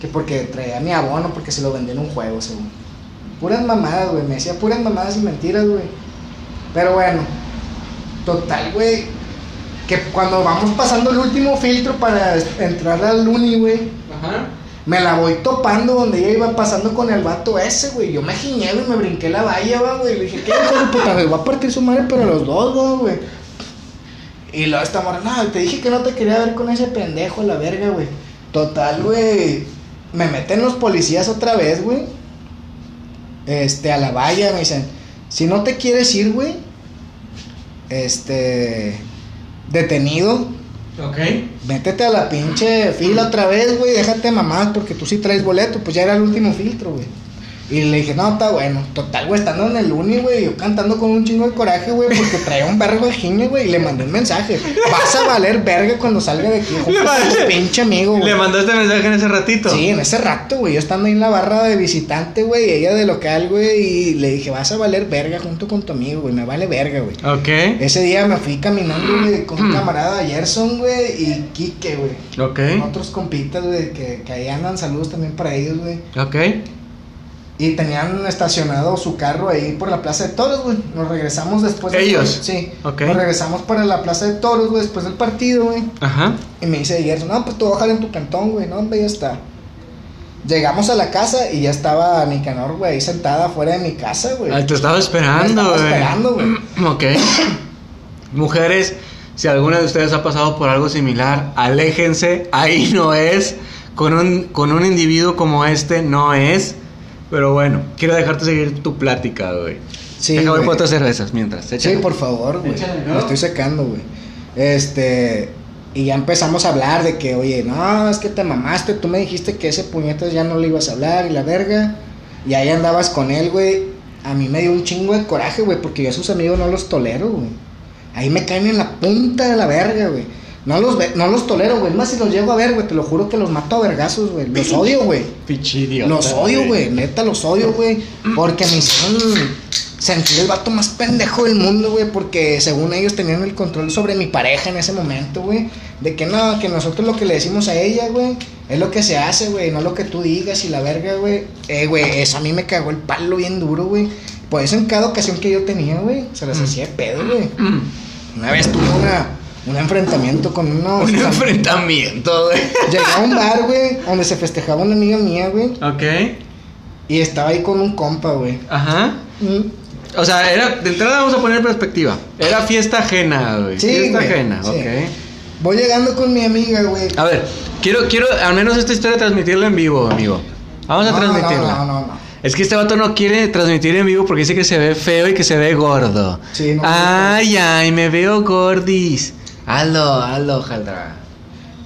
Que porque traía mi abono, porque se lo vendí en un juego, según. Puras mamadas, güey. Me decía puras mamadas y mentiras, güey. Pero bueno. Total, güey. Que cuando vamos pasando el último filtro para entrar al uni, güey. Ajá. Me la voy topando donde ella iba pasando con el vato ese, güey. Yo me giñé, güey, me brinqué la valla, va, güey. Le dije, ¿qué hijo puta? Me va a partir su madre, pero los dos, güey. Y luego esta morra, no, te dije que no te quería ver con ese pendejo, la verga, güey. Total, güey. Me meten los policías otra vez, güey. Este, a la valla, me dicen, si no te quieres ir, güey. Este, detenido, Ok. Métete a la pinche fila otra vez, güey. Déjate mamás porque tú sí traes boleto. Pues ya era el último filtro, güey. Y le dije, no, está bueno. Total, güey, estando en el uni, güey. Yo cantando con un chingo de coraje, güey. Porque traía un vergo de giñe, güey. Y le mandé un mensaje. Vas a valer verga cuando salga de aquí. [LAUGHS] Le mandé- pinche amigo, güey. Le mandaste mensaje en ese ratito. Sí, en ese rato, güey. Yo estando ahí en la barra de visitante, güey. Ella de local, güey. Y le dije, vas a valer verga junto con tu amigo, güey. Me vale verga, güey. Ok. Ese día me fui caminando, güey, con un camarada Gerson, güey, y Kike, güey. Ok. Con otros compitas, güey, que, que ahí andan. Saludos también para ellos, güey. Ok. Y tenían estacionado su carro ahí por la Plaza de Toros, güey. Nos regresamos después. de- ¿Ellos? Sí. Ok. Nos regresamos para la Plaza de Toros, güey, después del partido, güey. Ajá. Y me dice Gerson, no, pues tú bajar en tu cantón, güey. No, hombre, ya está. Llegamos a la casa y ya estaba Nicanor, güey, ahí sentada afuera de mi casa, güey. Ah, te estaba esperando, Me estaba güey. esperando, güey. [CLEARS THROAT] Ok. [COUGHS] Mujeres, si alguna de ustedes ha pasado por algo similar, aléjense. Ahí no es. Con un, con un individuo como este, no es. Pero bueno, quiero dejarte seguir tu plática, güey. Sí, Déjame por otras cervezas mientras. Sí, échale. por favor, güey. Échale, ¿no? Me estoy secando, güey. Este. Y ya empezamos a hablar de que, oye, no, es que te mamaste. Tú me dijiste que ese puñetas ya no le ibas a hablar y la verga. Y ahí andabas con él, güey. A mí me dio un chingo de coraje, güey, porque yo a sus amigos no los tolero, güey. Ahí me caen en la punta de la verga, güey. No los, ve- no los tolero, güey. Más si los llego a ver, güey, te lo juro que los mato a vergazos, güey. Los [LAUGHS] odio, güey. Pinche idiota, Los odio, güey, neta los odio, güey. Porque me hicieron sentir el vato más pendejo del mundo, güey. Porque según ellos tenían el control sobre mi pareja en ese momento, güey. De que no, que nosotros lo que le decimos a ella, güey, es lo que se hace, güey. No lo que tú digas y la verga, güey. Eh, güey, eso a mí me cagó el palo bien duro, güey. Por eso en cada ocasión que yo tenía, güey, se las hacía de pedo, güey. Una vez tuve una, un enfrentamiento con unos. Un enfrentamiento, güey. Llegué a un bar, güey, donde se festejaba una amiga mía, güey. Ok. Y estaba ahí con un compa, güey. Ajá. Mm. O sea, era, de entrada vamos a poner en perspectiva. Era fiesta ajena, güey. Sí, fiesta güey, ajena, sí. ok. Voy llegando con mi amiga, güey. A ver, quiero, quiero al menos esta historia transmitirla en vivo, amigo. Vamos a No, transmitirla. No, no, no, no. Es que este vato no quiere transmitir en vivo porque dice que se ve feo y que se ve gordo. Sí, no, ay, ay, me veo gordis. Hazlo, hazlo, Jaldra.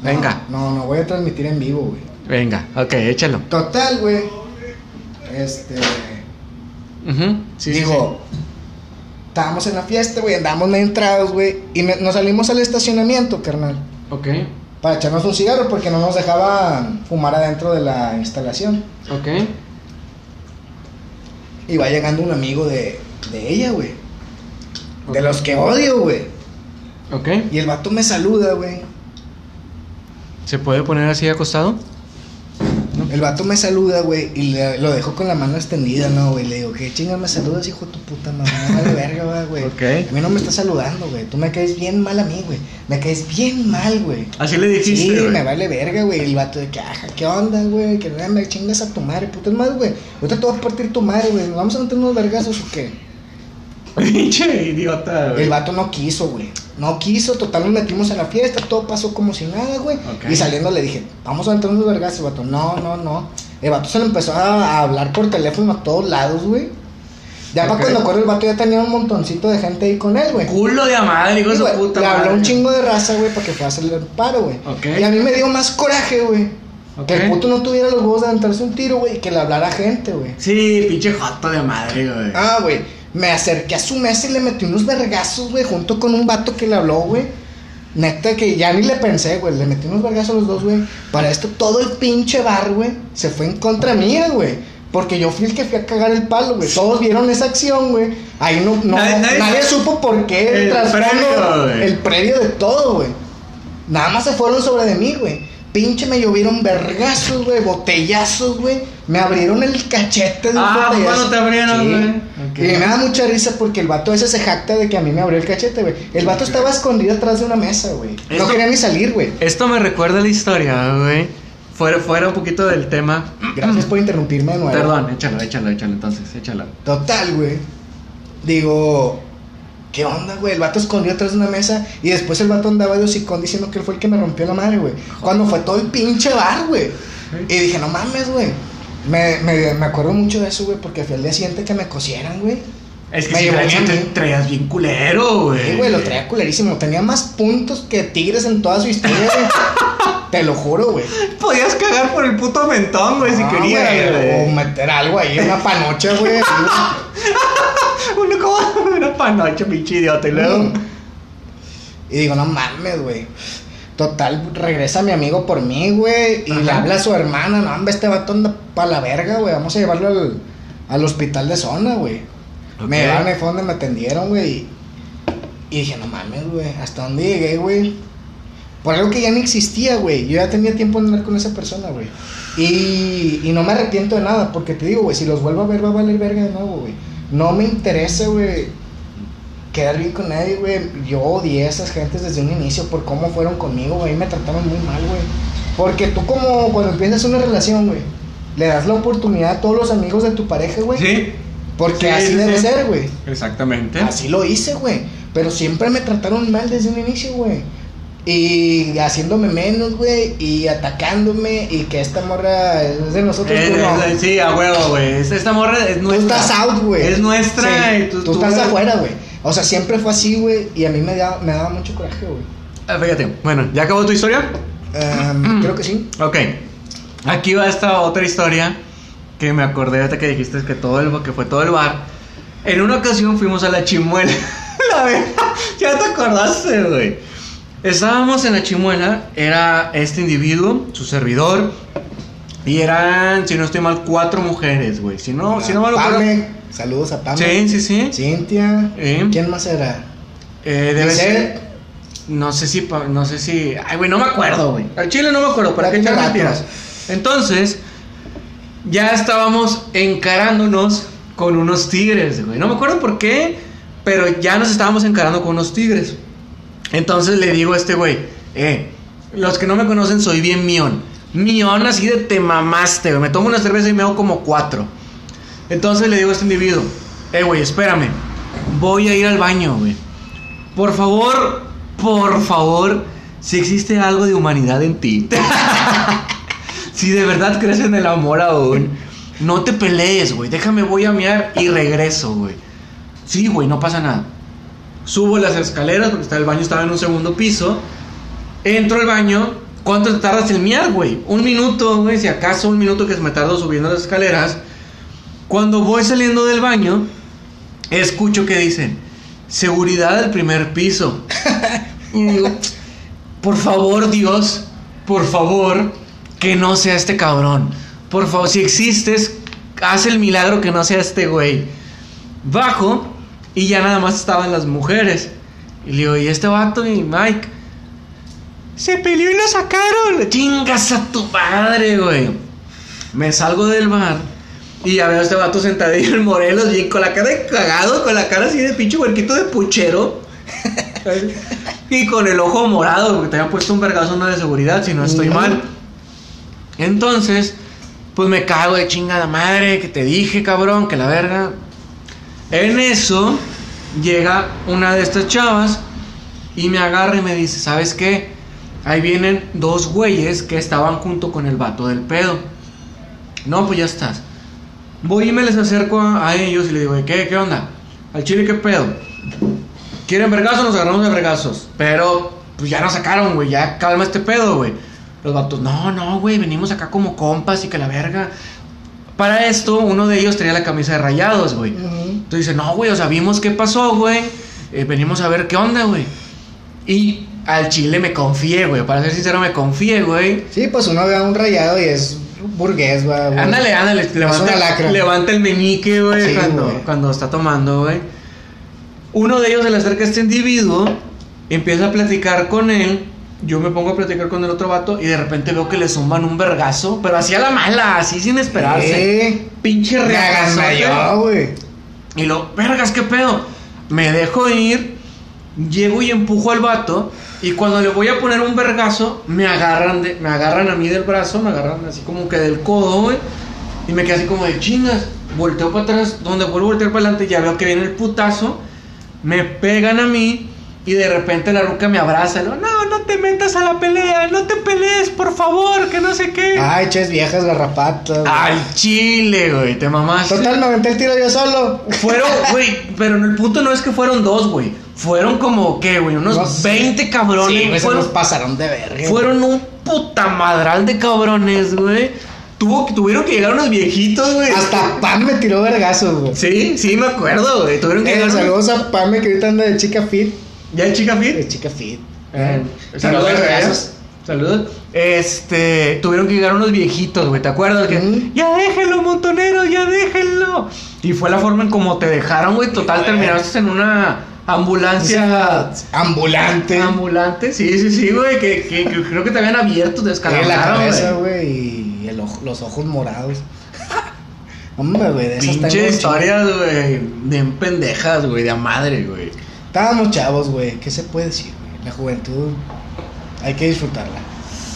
Venga, No, no, voy a transmitir en vivo, güey. venga, ok, échalo. Total, güey. Este. Sí, sí, digo, estábamos en la fiesta, güey. Andábamos medio entrados, güey. Y me- nos salimos al estacionamiento, carnal. Ok, Para echarnos un cigarro porque no nos dejaban fumar adentro de la instalación. ok. Y va llegando un amigo de, de ella, güey. De los que odio, güey. Ok. Y el vato me saluda, güey. ¿Se puede poner así acostado? El vato me saluda, güey, y le- lo dejo con la mano extendida, ¿no, güey? Le digo, ¿qué chinga me saludas, hijo de tu puta madre? No vale verga, güey. Ok. A mí no me estás saludando, güey. Tú me caes bien mal a mí, güey. Me caes bien mal, güey. Así le dijiste, Sí, me vale verga, güey. El vato de que, ajá, ¿qué onda, güey? Que no me chingas a tu madre, puta madre, güey. Ahorita te voy a partir tu madre, güey. ¿Nos vamos a meter unos vergazos o qué? [LAUGHS] Pinche idiota, güey. El vato no quiso, güey. No quiso, total nos metimos en la fiesta, todo pasó como si nada, güey. Ok. Y saliendo le dije, vamos a meter unos vergazos, el vato. No, no, no. El vato se le empezó a, a hablar por teléfono a todos lados, güey. Ya Ok. para cuando acuerdo el vato ya tenía un montoncito de gente ahí con él, güey. Culo de madre, hijo de puta le habló un chingo de raza, güey, para que fuera a hacerle el paro, güey. Ok. Y a mí me dio más coraje, güey. Que el puto no tuviera los huevos de aventarse un tiro, güey, que le hablara gente, güey. Sí, pinche joto de madre, güey. Ah, güey. Me acerqué a su mesa y le metí unos vergazos, güey, junto con un vato que le habló, güey. Neta que ya ni le pensé, güey. Le metí unos vergazos a los dos, güey. Para esto todo el pinche bar, güey, se fue en contra mía, güey. Porque yo fui el que fui a cagar el palo, güey. Todos vieron esa acción, güey. Ahí no, no, Nadie- nadie, nadie- supo por qué El trasfondo, previo, güey. el previo de todo, güey. Nada más se fueron sobre de mí, güey. Pinche me llovieron vergazos, güey, botellazos, güey. Me abrieron el cachete de un Ah. ¿cuándo te abrieron, Sí. güey? Y me da mucha risa porque el vato ese se jacta de que a mí me abrió el cachete, güey. El vato estaba escondido atrás de una mesa, güey. No quería ni salir, güey. Esto me recuerda la historia, güey. Fuera, fuera un poquito del tema. Gracias por interrumpirme de nuevo. Perdón, échalo, échalo, échalo entonces, échalo. Total, güey. Digo, ¿qué onda, güey? El vato escondido atrás de una mesa y después el vato andaba de hocicón diciendo que él fue el que me rompió la madre, güey. Cuando fue todo el pinche bar, güey. Y dije, no mames, güey. Me, me, me acuerdo mucho de eso, güey, porque fue el día siguiente que me cosieran, güey. Es que Me si llevó traías, te traías bien culero, güey. Sí, güey, lo traía culerísimo. Tenía más puntos que Tigres en toda su historia, güey. [LAUGHS] Te lo juro, güey. Podías cagar por el puto mentón, güey, si querías, güey, O meter algo ahí, una panocha, güey. [LAUGHS] Uno como [LAUGHS] una panocha, pinche idiota, y luego. Y digo, no mames, güey. Total, regresa mi amigo por mí, güey. Y Ajá. le habla a su hermana, no, hombre, este vato anda pa' la verga, güey. Vamos a llevarlo al, al hospital de zona, güey. Ok. Me llevaron ahí fue donde me atendieron, güey. Y, dije, no mames, güey. ¿Hasta dónde llegué, güey? Por algo que ya no existía, güey. Yo ya tenía tiempo de andar con esa persona, güey. Y, y no me arrepiento de nada, porque te digo, güey, si los vuelvo a ver va a valer verga de nuevo, güey. No me interesa, güey, quedar bien con nadie, güey. Yo odié a esas gentes desde un inicio por cómo fueron conmigo, güey. Me trataron muy mal, güey. Porque tú como cuando empiezas una relación, güey, le das la oportunidad a todos los amigos de tu pareja, güey. Sí. Porque Sí, así sí, debe sí. ser, güey. Exactamente. Así lo hice, güey. Pero siempre me trataron mal desde un inicio, güey. Y haciéndome menos, güey. Y atacándome. Y que esta morra es de nosotros. Es- tú no. es- sí, a huevo, güey. Es- Esta morra es Tú nuestra. estás out, güey. Es nuestra Sí, y tú, tú, estás afuera, güey. O sea, siempre fue así, güey. Y a mí me daba, me daba mucho coraje, güey. Ah, Fíjate, bueno, ¿ya acabó tu historia? Em, [CLEARS THROAT] creo que sí. Ok. Aquí va esta otra historia que me acordé ahorita que dijiste que todo el que fue todo el bar. En una ocasión fuimos a la chimuela. [LAUGHS] la verdad, ya te acordaste, güey. Estábamos en la chimuela, era este individuo, su servidor, y eran, si no estoy mal, cuatro mujeres, güey. Si no, si no mal Pame. Saludos a Pame. Sí, sí, sí. Cintia. Eh. ¿Quién más era? Eh, debe Giselle. ser. No sé si. No sé si. Ay, güey, no me acuerdo, güey. Al chile no me acuerdo. ¿Para qué echar mentiras? Entonces, ya estábamos encarándonos con unos tigres, güey. No me acuerdo por qué, pero ya nos estábamos encarando con unos tigres. Entonces le digo a este güey, eh, los que no me conocen, soy bien mión. Mión así de te mamaste, güey. Me tomo una cerveza y me hago como cuatro. Entonces le digo a este individuo, eh, güey, espérame. Voy a ir al baño, güey. Por favor, por favor, si existe algo de humanidad en ti. [LAUGHS] si de verdad crees en el amor aún, no te pelees, güey. Déjame, voy a miar y regreso, güey. Sí, güey, no pasa nada. Subo las escaleras porque el baño estaba en un segundo piso. Entro al baño. ¿Cuánto te tardas en miar, güey? Un minuto, güey. Si acaso un minuto que me tardo subiendo las escaleras. Cuando voy saliendo del baño, escucho que dicen, seguridad del primer piso. [LAUGHS] y digo, por favor, Dios, por favor, que no sea este cabrón. Por favor, si existes, haz el milagro que no sea este güey. Bajo y ya nada más estaban las mujeres. Y le digo, ¿y este vato y Mike? Se peleó y lo sacaron. Chingas a tu padre, güey. Me salgo del bar y ya veo a este vato sentadillo en Morelos, bien con la cara de cagado, con la cara así de pinche huerquito de puchero. [LAUGHS] y con el ojo morado, porque te habían puesto un vergazo de seguridad, si no estoy mal. Entonces, pues me cago de chingada madre, que te dije, cabrón, que la verga. En eso llega una de estas chavas y me agarra y me dice, ¿sabes qué? Ahí vienen dos güeyes que estaban junto con el vato del pedo. No, pues ya estás. Voy y me les acerco a, ellos y le digo, ¿qué? ¿Qué onda? Al chile, ¿qué pedo? ¿Quieren vergazos? Nos agarramos de vergazos. Pero, pues ya nos sacaron, güey. Ya calma este pedo, güey. Los vatos, no, no, güey. Venimos acá como compas y que la verga. Para esto, uno de ellos tenía la camisa de rayados, güey. Entonces dice, no, güey, o sea, vimos qué pasó, güey. Eh, venimos a ver qué onda, güey. Y al chile me confié, güey. Para ser sincero, me confié, güey. Sí, pues uno ve a un rayado y es burgués, güey. Ándale, ándale, levanta, lacra. levanta el meñique, güey, Sí, cuando, güey. cuando está tomando, güey. Uno de ellos se le acerca a este individuo, empieza a platicar con él. Yo me pongo a platicar con el otro vato y de repente veo que le zumban un vergazo, pero así a la mala, así sin esperarse. Eh, Pinche güey. Y lo, vergas, ¿qué pedo? Me dejo ir, llego y empujo al vato. Y cuando le voy a poner un vergazo, me agarran, de, me agarran a mí del brazo, me agarran así como que del codo, güey. Y me quedé así como de chingas. Volteo para atrás, donde vuelvo a voltear para adelante, ya veo que viene el putazo. Me pegan a mí. Y de repente la ruca me abraza. y lo, no te metas a la pelea, no te pelees, por favor, que no sé qué. Ay, ches viejas garrapatas. güey. Al chile, güey, te mamaste. Total, me aventé el tiro yo solo. Fueron, [LAUGHS] güey, pero el punto no es que fueron dos, güey. Fueron como, ¿qué, güey? Unos No sé. 20 cabrones. Sí, güey, se fueron, nos pasaron de verga. fueron un puta madral de cabrones, güey. Tuvo, tuvieron que llegar unos viejitos, güey. Hasta Pam me tiró vergazos, güey. Sí, sí, me acuerdo, güey. Tuvieron que Eh, llegar. saludos a Pame que ahorita anda de chica fit. ¿Ya hay chica fit? De chica fit. Eh, saludos. Saludos. Este, tuvieron que llegar unos viejitos, güey, ¿te acuerdas? Que, ya déjenlo, montonero, ya déjenlo. Y fue la forma en como te dejaron, güey. Total, terminaste en una ambulancia Ambulante. ambulante. Sí, sí, sí, güey. Que, que- que creo que te habían abierto, en la descalabraron, cabeza, güey. Y el ojo- los ojos morados. [LAUGHS] Hombre, güey, de esas Pinche historias, güey. Bien pendejas, güey, de a madre, güey. Estábamos chavos, güey. ¿Qué se puede decir? La juventud hay que disfrutarla.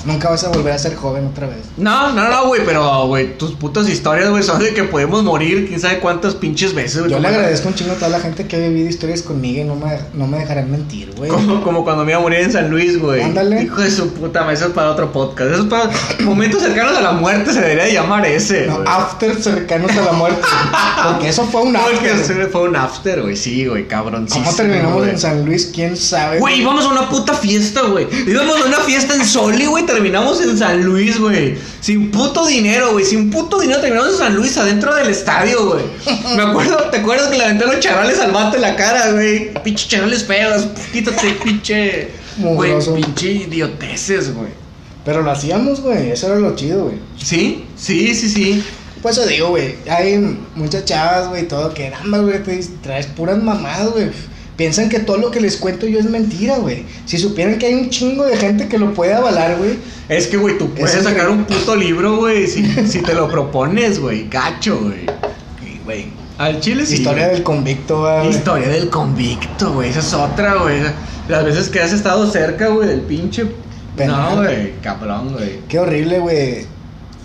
Nunca vas a volver a ser joven otra vez. No, no, no, güey, pero, güey, tus putas historias, güey, son de que podemos morir quién sabe cuántas pinches veces, güey. Yo le agradezco un chingo a toda la gente que ha vivido historias conmigo y no me, no me dejarán mentir, güey. Como, como cuando me iba a morir en San Luis, güey. Ándale. Hijo de su puta, eso es para otro podcast. Eso es para [COUGHS] momentos cercanos a la muerte, se debería de llamar ese, No, after cercanos a la muerte. [LAUGHS] Porque eso fue un Porque after. ese fue un after, güey, sí, güey, cabrón. ¿Cómo terminamos en San Luis? ¿Quién sabe? Güey, íbamos a una puta fiesta, güey. Íbamos a una fiesta en Soli, güey. Terminamos en San Luis, güey. Sin puto dinero, güey. Sin puto dinero terminamos en San Luis, adentro del estadio, güey. Me acuerdo, ¿te acuerdas que le aventé los charales al vato en la cara, güey? Pinche charales feos. Quítate, pinche. Güey, pinche idioteces, güey. Pero lo hacíamos, güey. Eso era lo chido, güey. ¿Sí? Sí, sí, sí. Pues eso digo, güey. Hay muchas chavas, güey, todo que nada más, güey, te traes puras mamadas, güey. Piensan que todo lo que les cuento yo es mentira, güey. Si supieran que hay un chingo de gente que lo puede avalar, güey. Es que, güey, tú puedes Es sacar increíble. un puto libro, güey, si, [LAUGHS] si te lo propones, güey. Gacho, güey. Güey. Al chile sí. Historia del convicto, güey. Historia del convicto, güey. Esa es otra, güey. Las veces que has estado cerca, güey, del pinche. Penal. No, güey. Cabrón, güey. Qué horrible, güey.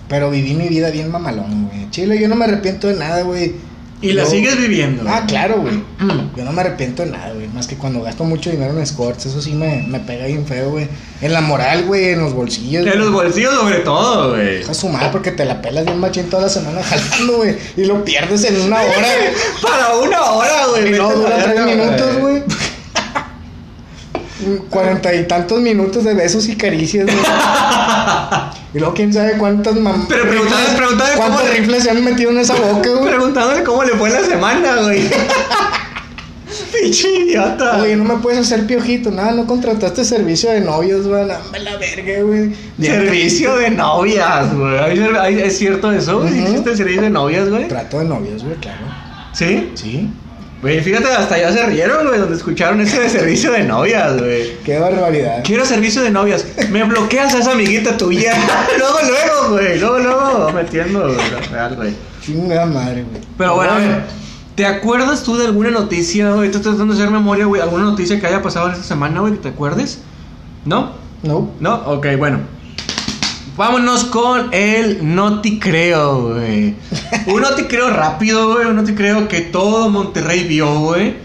Pero viví mi vida bien mamalón, güey. Chile, yo no me arrepiento de nada, güey. Y la Yo- sigues viviendo. Ah, güey. claro, güey. Mm. Yo no me arrepiento de nada, güey. Más que cuando gasto mucho dinero en escorts. Eso sí me, me pega bien feo, güey. En la moral, güey. En los bolsillos. En los güey. bolsillos, sobre todo, güey. Deja su madre porque te la pelas bien machín toda la semana jalando, güey. Y lo pierdes en una hora. [LAUGHS] Para una hora, güey. no a dura tres minutos, güey. [LAUGHS] Cuarenta y tantos minutos de besos y caricias, güey. [LAUGHS] Y luego quién sabe cuántas mam... Pero preguntale cómo ¿Cuántos le- rifles se han metido en esa boca, güey? Preguntándole cómo le fue la semana, güey. [LAUGHS] Pinche idiota. Oye, no me puedes hacer piojito, nada, no contrataste servicio de novios, güey, dame la verga, güey. Servicio de novias, güey. ¿Hay- hay- ¿Es cierto eso? Ujú. ¿Existe el servicio de novias, güey? Trato de novios, güey, claro. ¿Sí? Sí. Güey, fíjate, hasta ya se rieron, güey, donde escucharon ese de servicio de novias, güey. Qué barbaridad. Quiero servicio de novias. Me bloqueas a esa amiguita tuya. [LAUGHS] luego, luego, güey. Luego, luego metiendo, güey. Real, güey. Chingada madre, güey. Pero bueno, a ver. ¿Te acuerdas tú de alguna noticia, güey? Estoy tratando de hacer memoria, güey. ¿Alguna noticia que haya pasado esta semana, güey? que ¿Te acuerdes? ¿No? No. ¿No? Ok, bueno. Vámonos con el no te creo, güey. [LAUGHS] Un no te creo rápido, güey. Un no te creo que todo Monterrey vio, güey.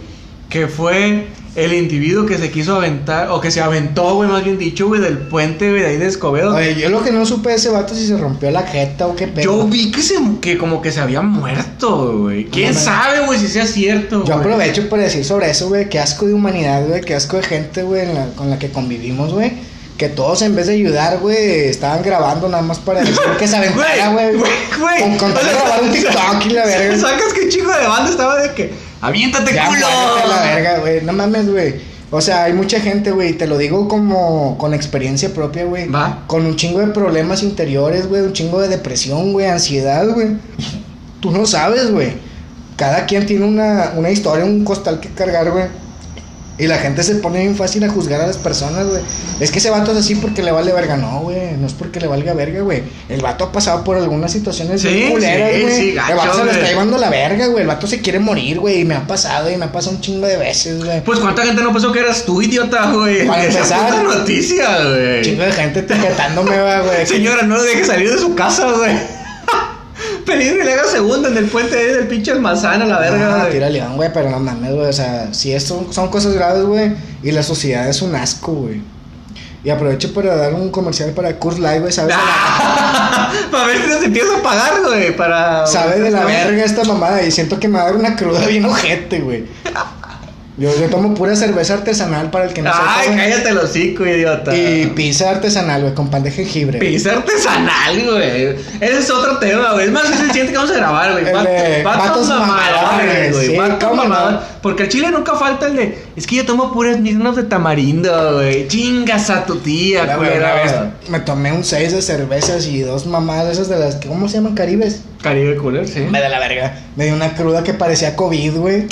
Que fue el individuo que se quiso aventar, o que se aventó, güey, más bien dicho, güey, del puente, güey, de ahí de Escobedo. Oye, yo lo que no supe de ese vato si se rompió la jeta o qué pedo. Yo vi que se que como que se había muerto, güey. ¿Quién No sabe, güey, si sea cierto? Yo aprovecho para decir sobre eso, güey. Qué asco de humanidad, güey. Qué asco de gente, güey, con la que convivimos, güey. Que todos en vez de ayudar, güey, estaban grabando nada más para decir que se aventara, güey. Con, con tal de grabar un TikTok y la verga. Sacas que chico de banda estaba de que aviéntate Ya, culo. la verga, güey. No mames, güey. O sea, hay mucha gente, güey. Te lo digo como con experiencia propia, güey. Va. Con un chingo de problemas interiores, güey. Un chingo de depresión, güey. Ansiedad, güey. Tú no sabes, güey. Cada quien tiene una, una historia, un costal que cargar, güey. Y la gente se pone bien fácil a juzgar a las personas, güey. Es que ese vato es así porque le vale verga. No, güey. No es porque le valga verga, güey. El vato ha pasado por algunas situaciones Sí, bien culeras, sí, güey. sí, el gacho, vato se lo está llevando la verga, güey. El vato se quiere morir, güey. Y me ha pasado, y me ha pasado un chingo de veces, güey. Pues cuánta gente no pensó que eras tú, idiota, güey. Para empezar. noticia, Un güey. chingo de gente etiquetándome, güey. Señora, no lo deje salir de su casa, güey. Peligro y le haga segunda en el puente ahí del pinche almazán a la verga, Ah, tira león, güey, pero no mames, güey. O sea, si esto son cosas graves, güey. Y la sociedad es un asco, güey. Y aprovecho para dar un comercial para Curse Live, güey. ¿Sabes? la- [LAUGHS] Para ver si nos empieza a pagar, güey. Para. Sabe de la verga esta mamada y siento que me va a dar una cruda bien ojete, güey. [LAUGHS] Yo, yo tomo pura cerveza artesanal para el que no sepa, Ay, cállate el hocico, idiota. Y pizza artesanal, güey, con pan de jengibre. Pizza artesanal, güey. Ese es otro tema, güey. Es más, es el siguiente que vamos a grabar, güey. Vatos mamadores, güey. sí, no. mamadores. Porque al chile nunca falta el de. Es que yo tomo puras mismas de tamarindo, güey. Chingas a tu tía, güey. me tomé un 6 de cervezas y dos mamadas esas de las ¿cómo se llaman? Caribes. Caribe Cooler, sí. Me da la verga. Me dio una cruda que parecía COVID, güey.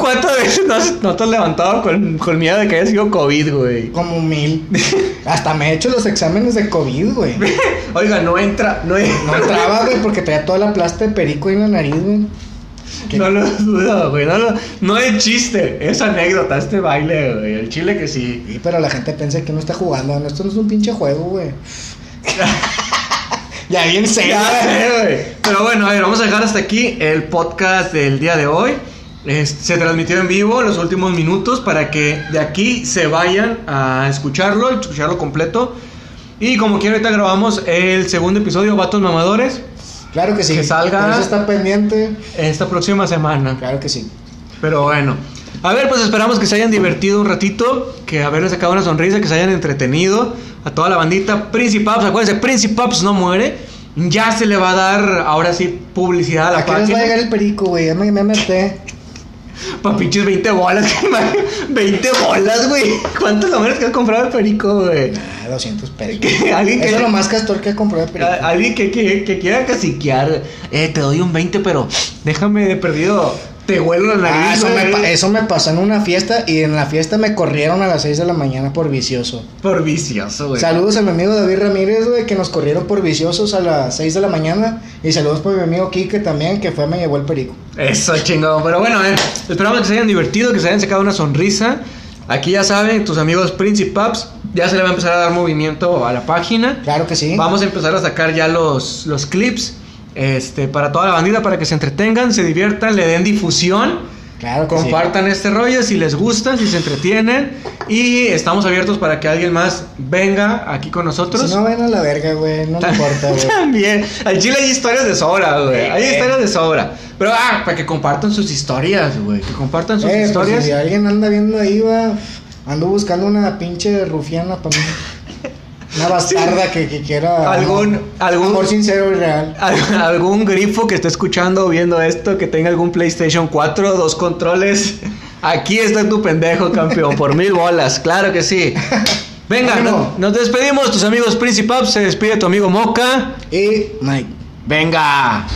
¿Cuántas veces no, has- no te has levantado con, con miedo de que haya sido COVID, güey? Como mil. [LAUGHS] Hasta me he hecho los exámenes de COVID, güey. [LAUGHS] Oiga, no entra, no entra. No entraba, güey, porque traía toda la plasta de perico en la nariz, güey. No lo dudo, güey. No, lo- no es chiste, es anécdota este baile, güey. El chile que sí. Sí, pero la gente piensa que no está jugando. No, esto no es un pinche juego, güey. [LAUGHS] ya bien serio. Güey. Pero bueno, a ver, vamos a dejar hasta aquí el podcast del día de hoy. Es- se transmitió en vivo los últimos minutos para que de aquí se vayan a escucharlo, escucharlo completo. Y como quiera, ahorita grabamos el segundo episodio, Vatos Mamadores, Claro que sí. Que salga. Está pendiente. esta próxima semana. Claro que sí. Pero bueno. A ver, pues esperamos que se hayan divertido un ratito, que haberles sacado una sonrisa, que se hayan entretenido a toda la bandita. Principaps, acuérdense, Principaps no muere. Ya se le va a dar, ahora sí, publicidad a la ¿A qué les va a página. llegar el perico, güey? Ya me, me. Pa' pinches 20 bolas, [LAUGHS] 20 bolas, güey. ¿Cuánto es lo menos que has comprado el perico, güey? Ah, 200 pesos. [LAUGHS] Que alguien que- Eso es lo más castor que he comprado de perico. Alguien que, que, que quiera caciquear, eh, te doy un 20, pero déjame de perdido, te huelo la Ah, eso, me, eso pasó en una fiesta y en la fiesta me corrieron a las 6 de la mañana por vicioso. Por vicioso, güey. Saludos a mi amigo David Ramírez, güey, que nos corrieron por viciosos a las 6 de la mañana. Y saludos para mi amigo Kike también, que fue me llevó el perico. Eso chingón. Pero bueno, eh, esperamos que se hayan divertido, que se hayan sacado una sonrisa. Aquí ya saben, tus amigos Principaps, ya se le va a empezar a dar movimiento a la página. Claro que sí. Vamos a empezar a sacar ya los, los clips este, para toda la bandita, para que se entretengan, se diviertan, le den difusión. Claro sí. Compartan este rollo si les gusta, si se entretienen. Y estamos abiertos para que alguien más venga aquí con nosotros. Si no ven a la verga, güey, no me importa, güey. [LAUGHS] También. Al chile hay historias de sobra, güey. Hay Eh. historias de sobra. Pero, ah, para que compartan sus historias, güey. Que compartan sus Eh, pues, historias. si alguien anda viendo ahí, va, ando buscando una pinche rufiana para mí. Una bastarda que, que quiera. Algún- algún- Amor sincero y real. Al- algún grifo que esté escuchando o viendo esto, que tenga algún PlayStation 4, dos controles. Aquí está tu pendejo, campeón, por mil bolas, claro que sí. Venga, no- nos despedimos, tus amigos Principaps, se despide tu amigo Moca. Y Mike. Venga.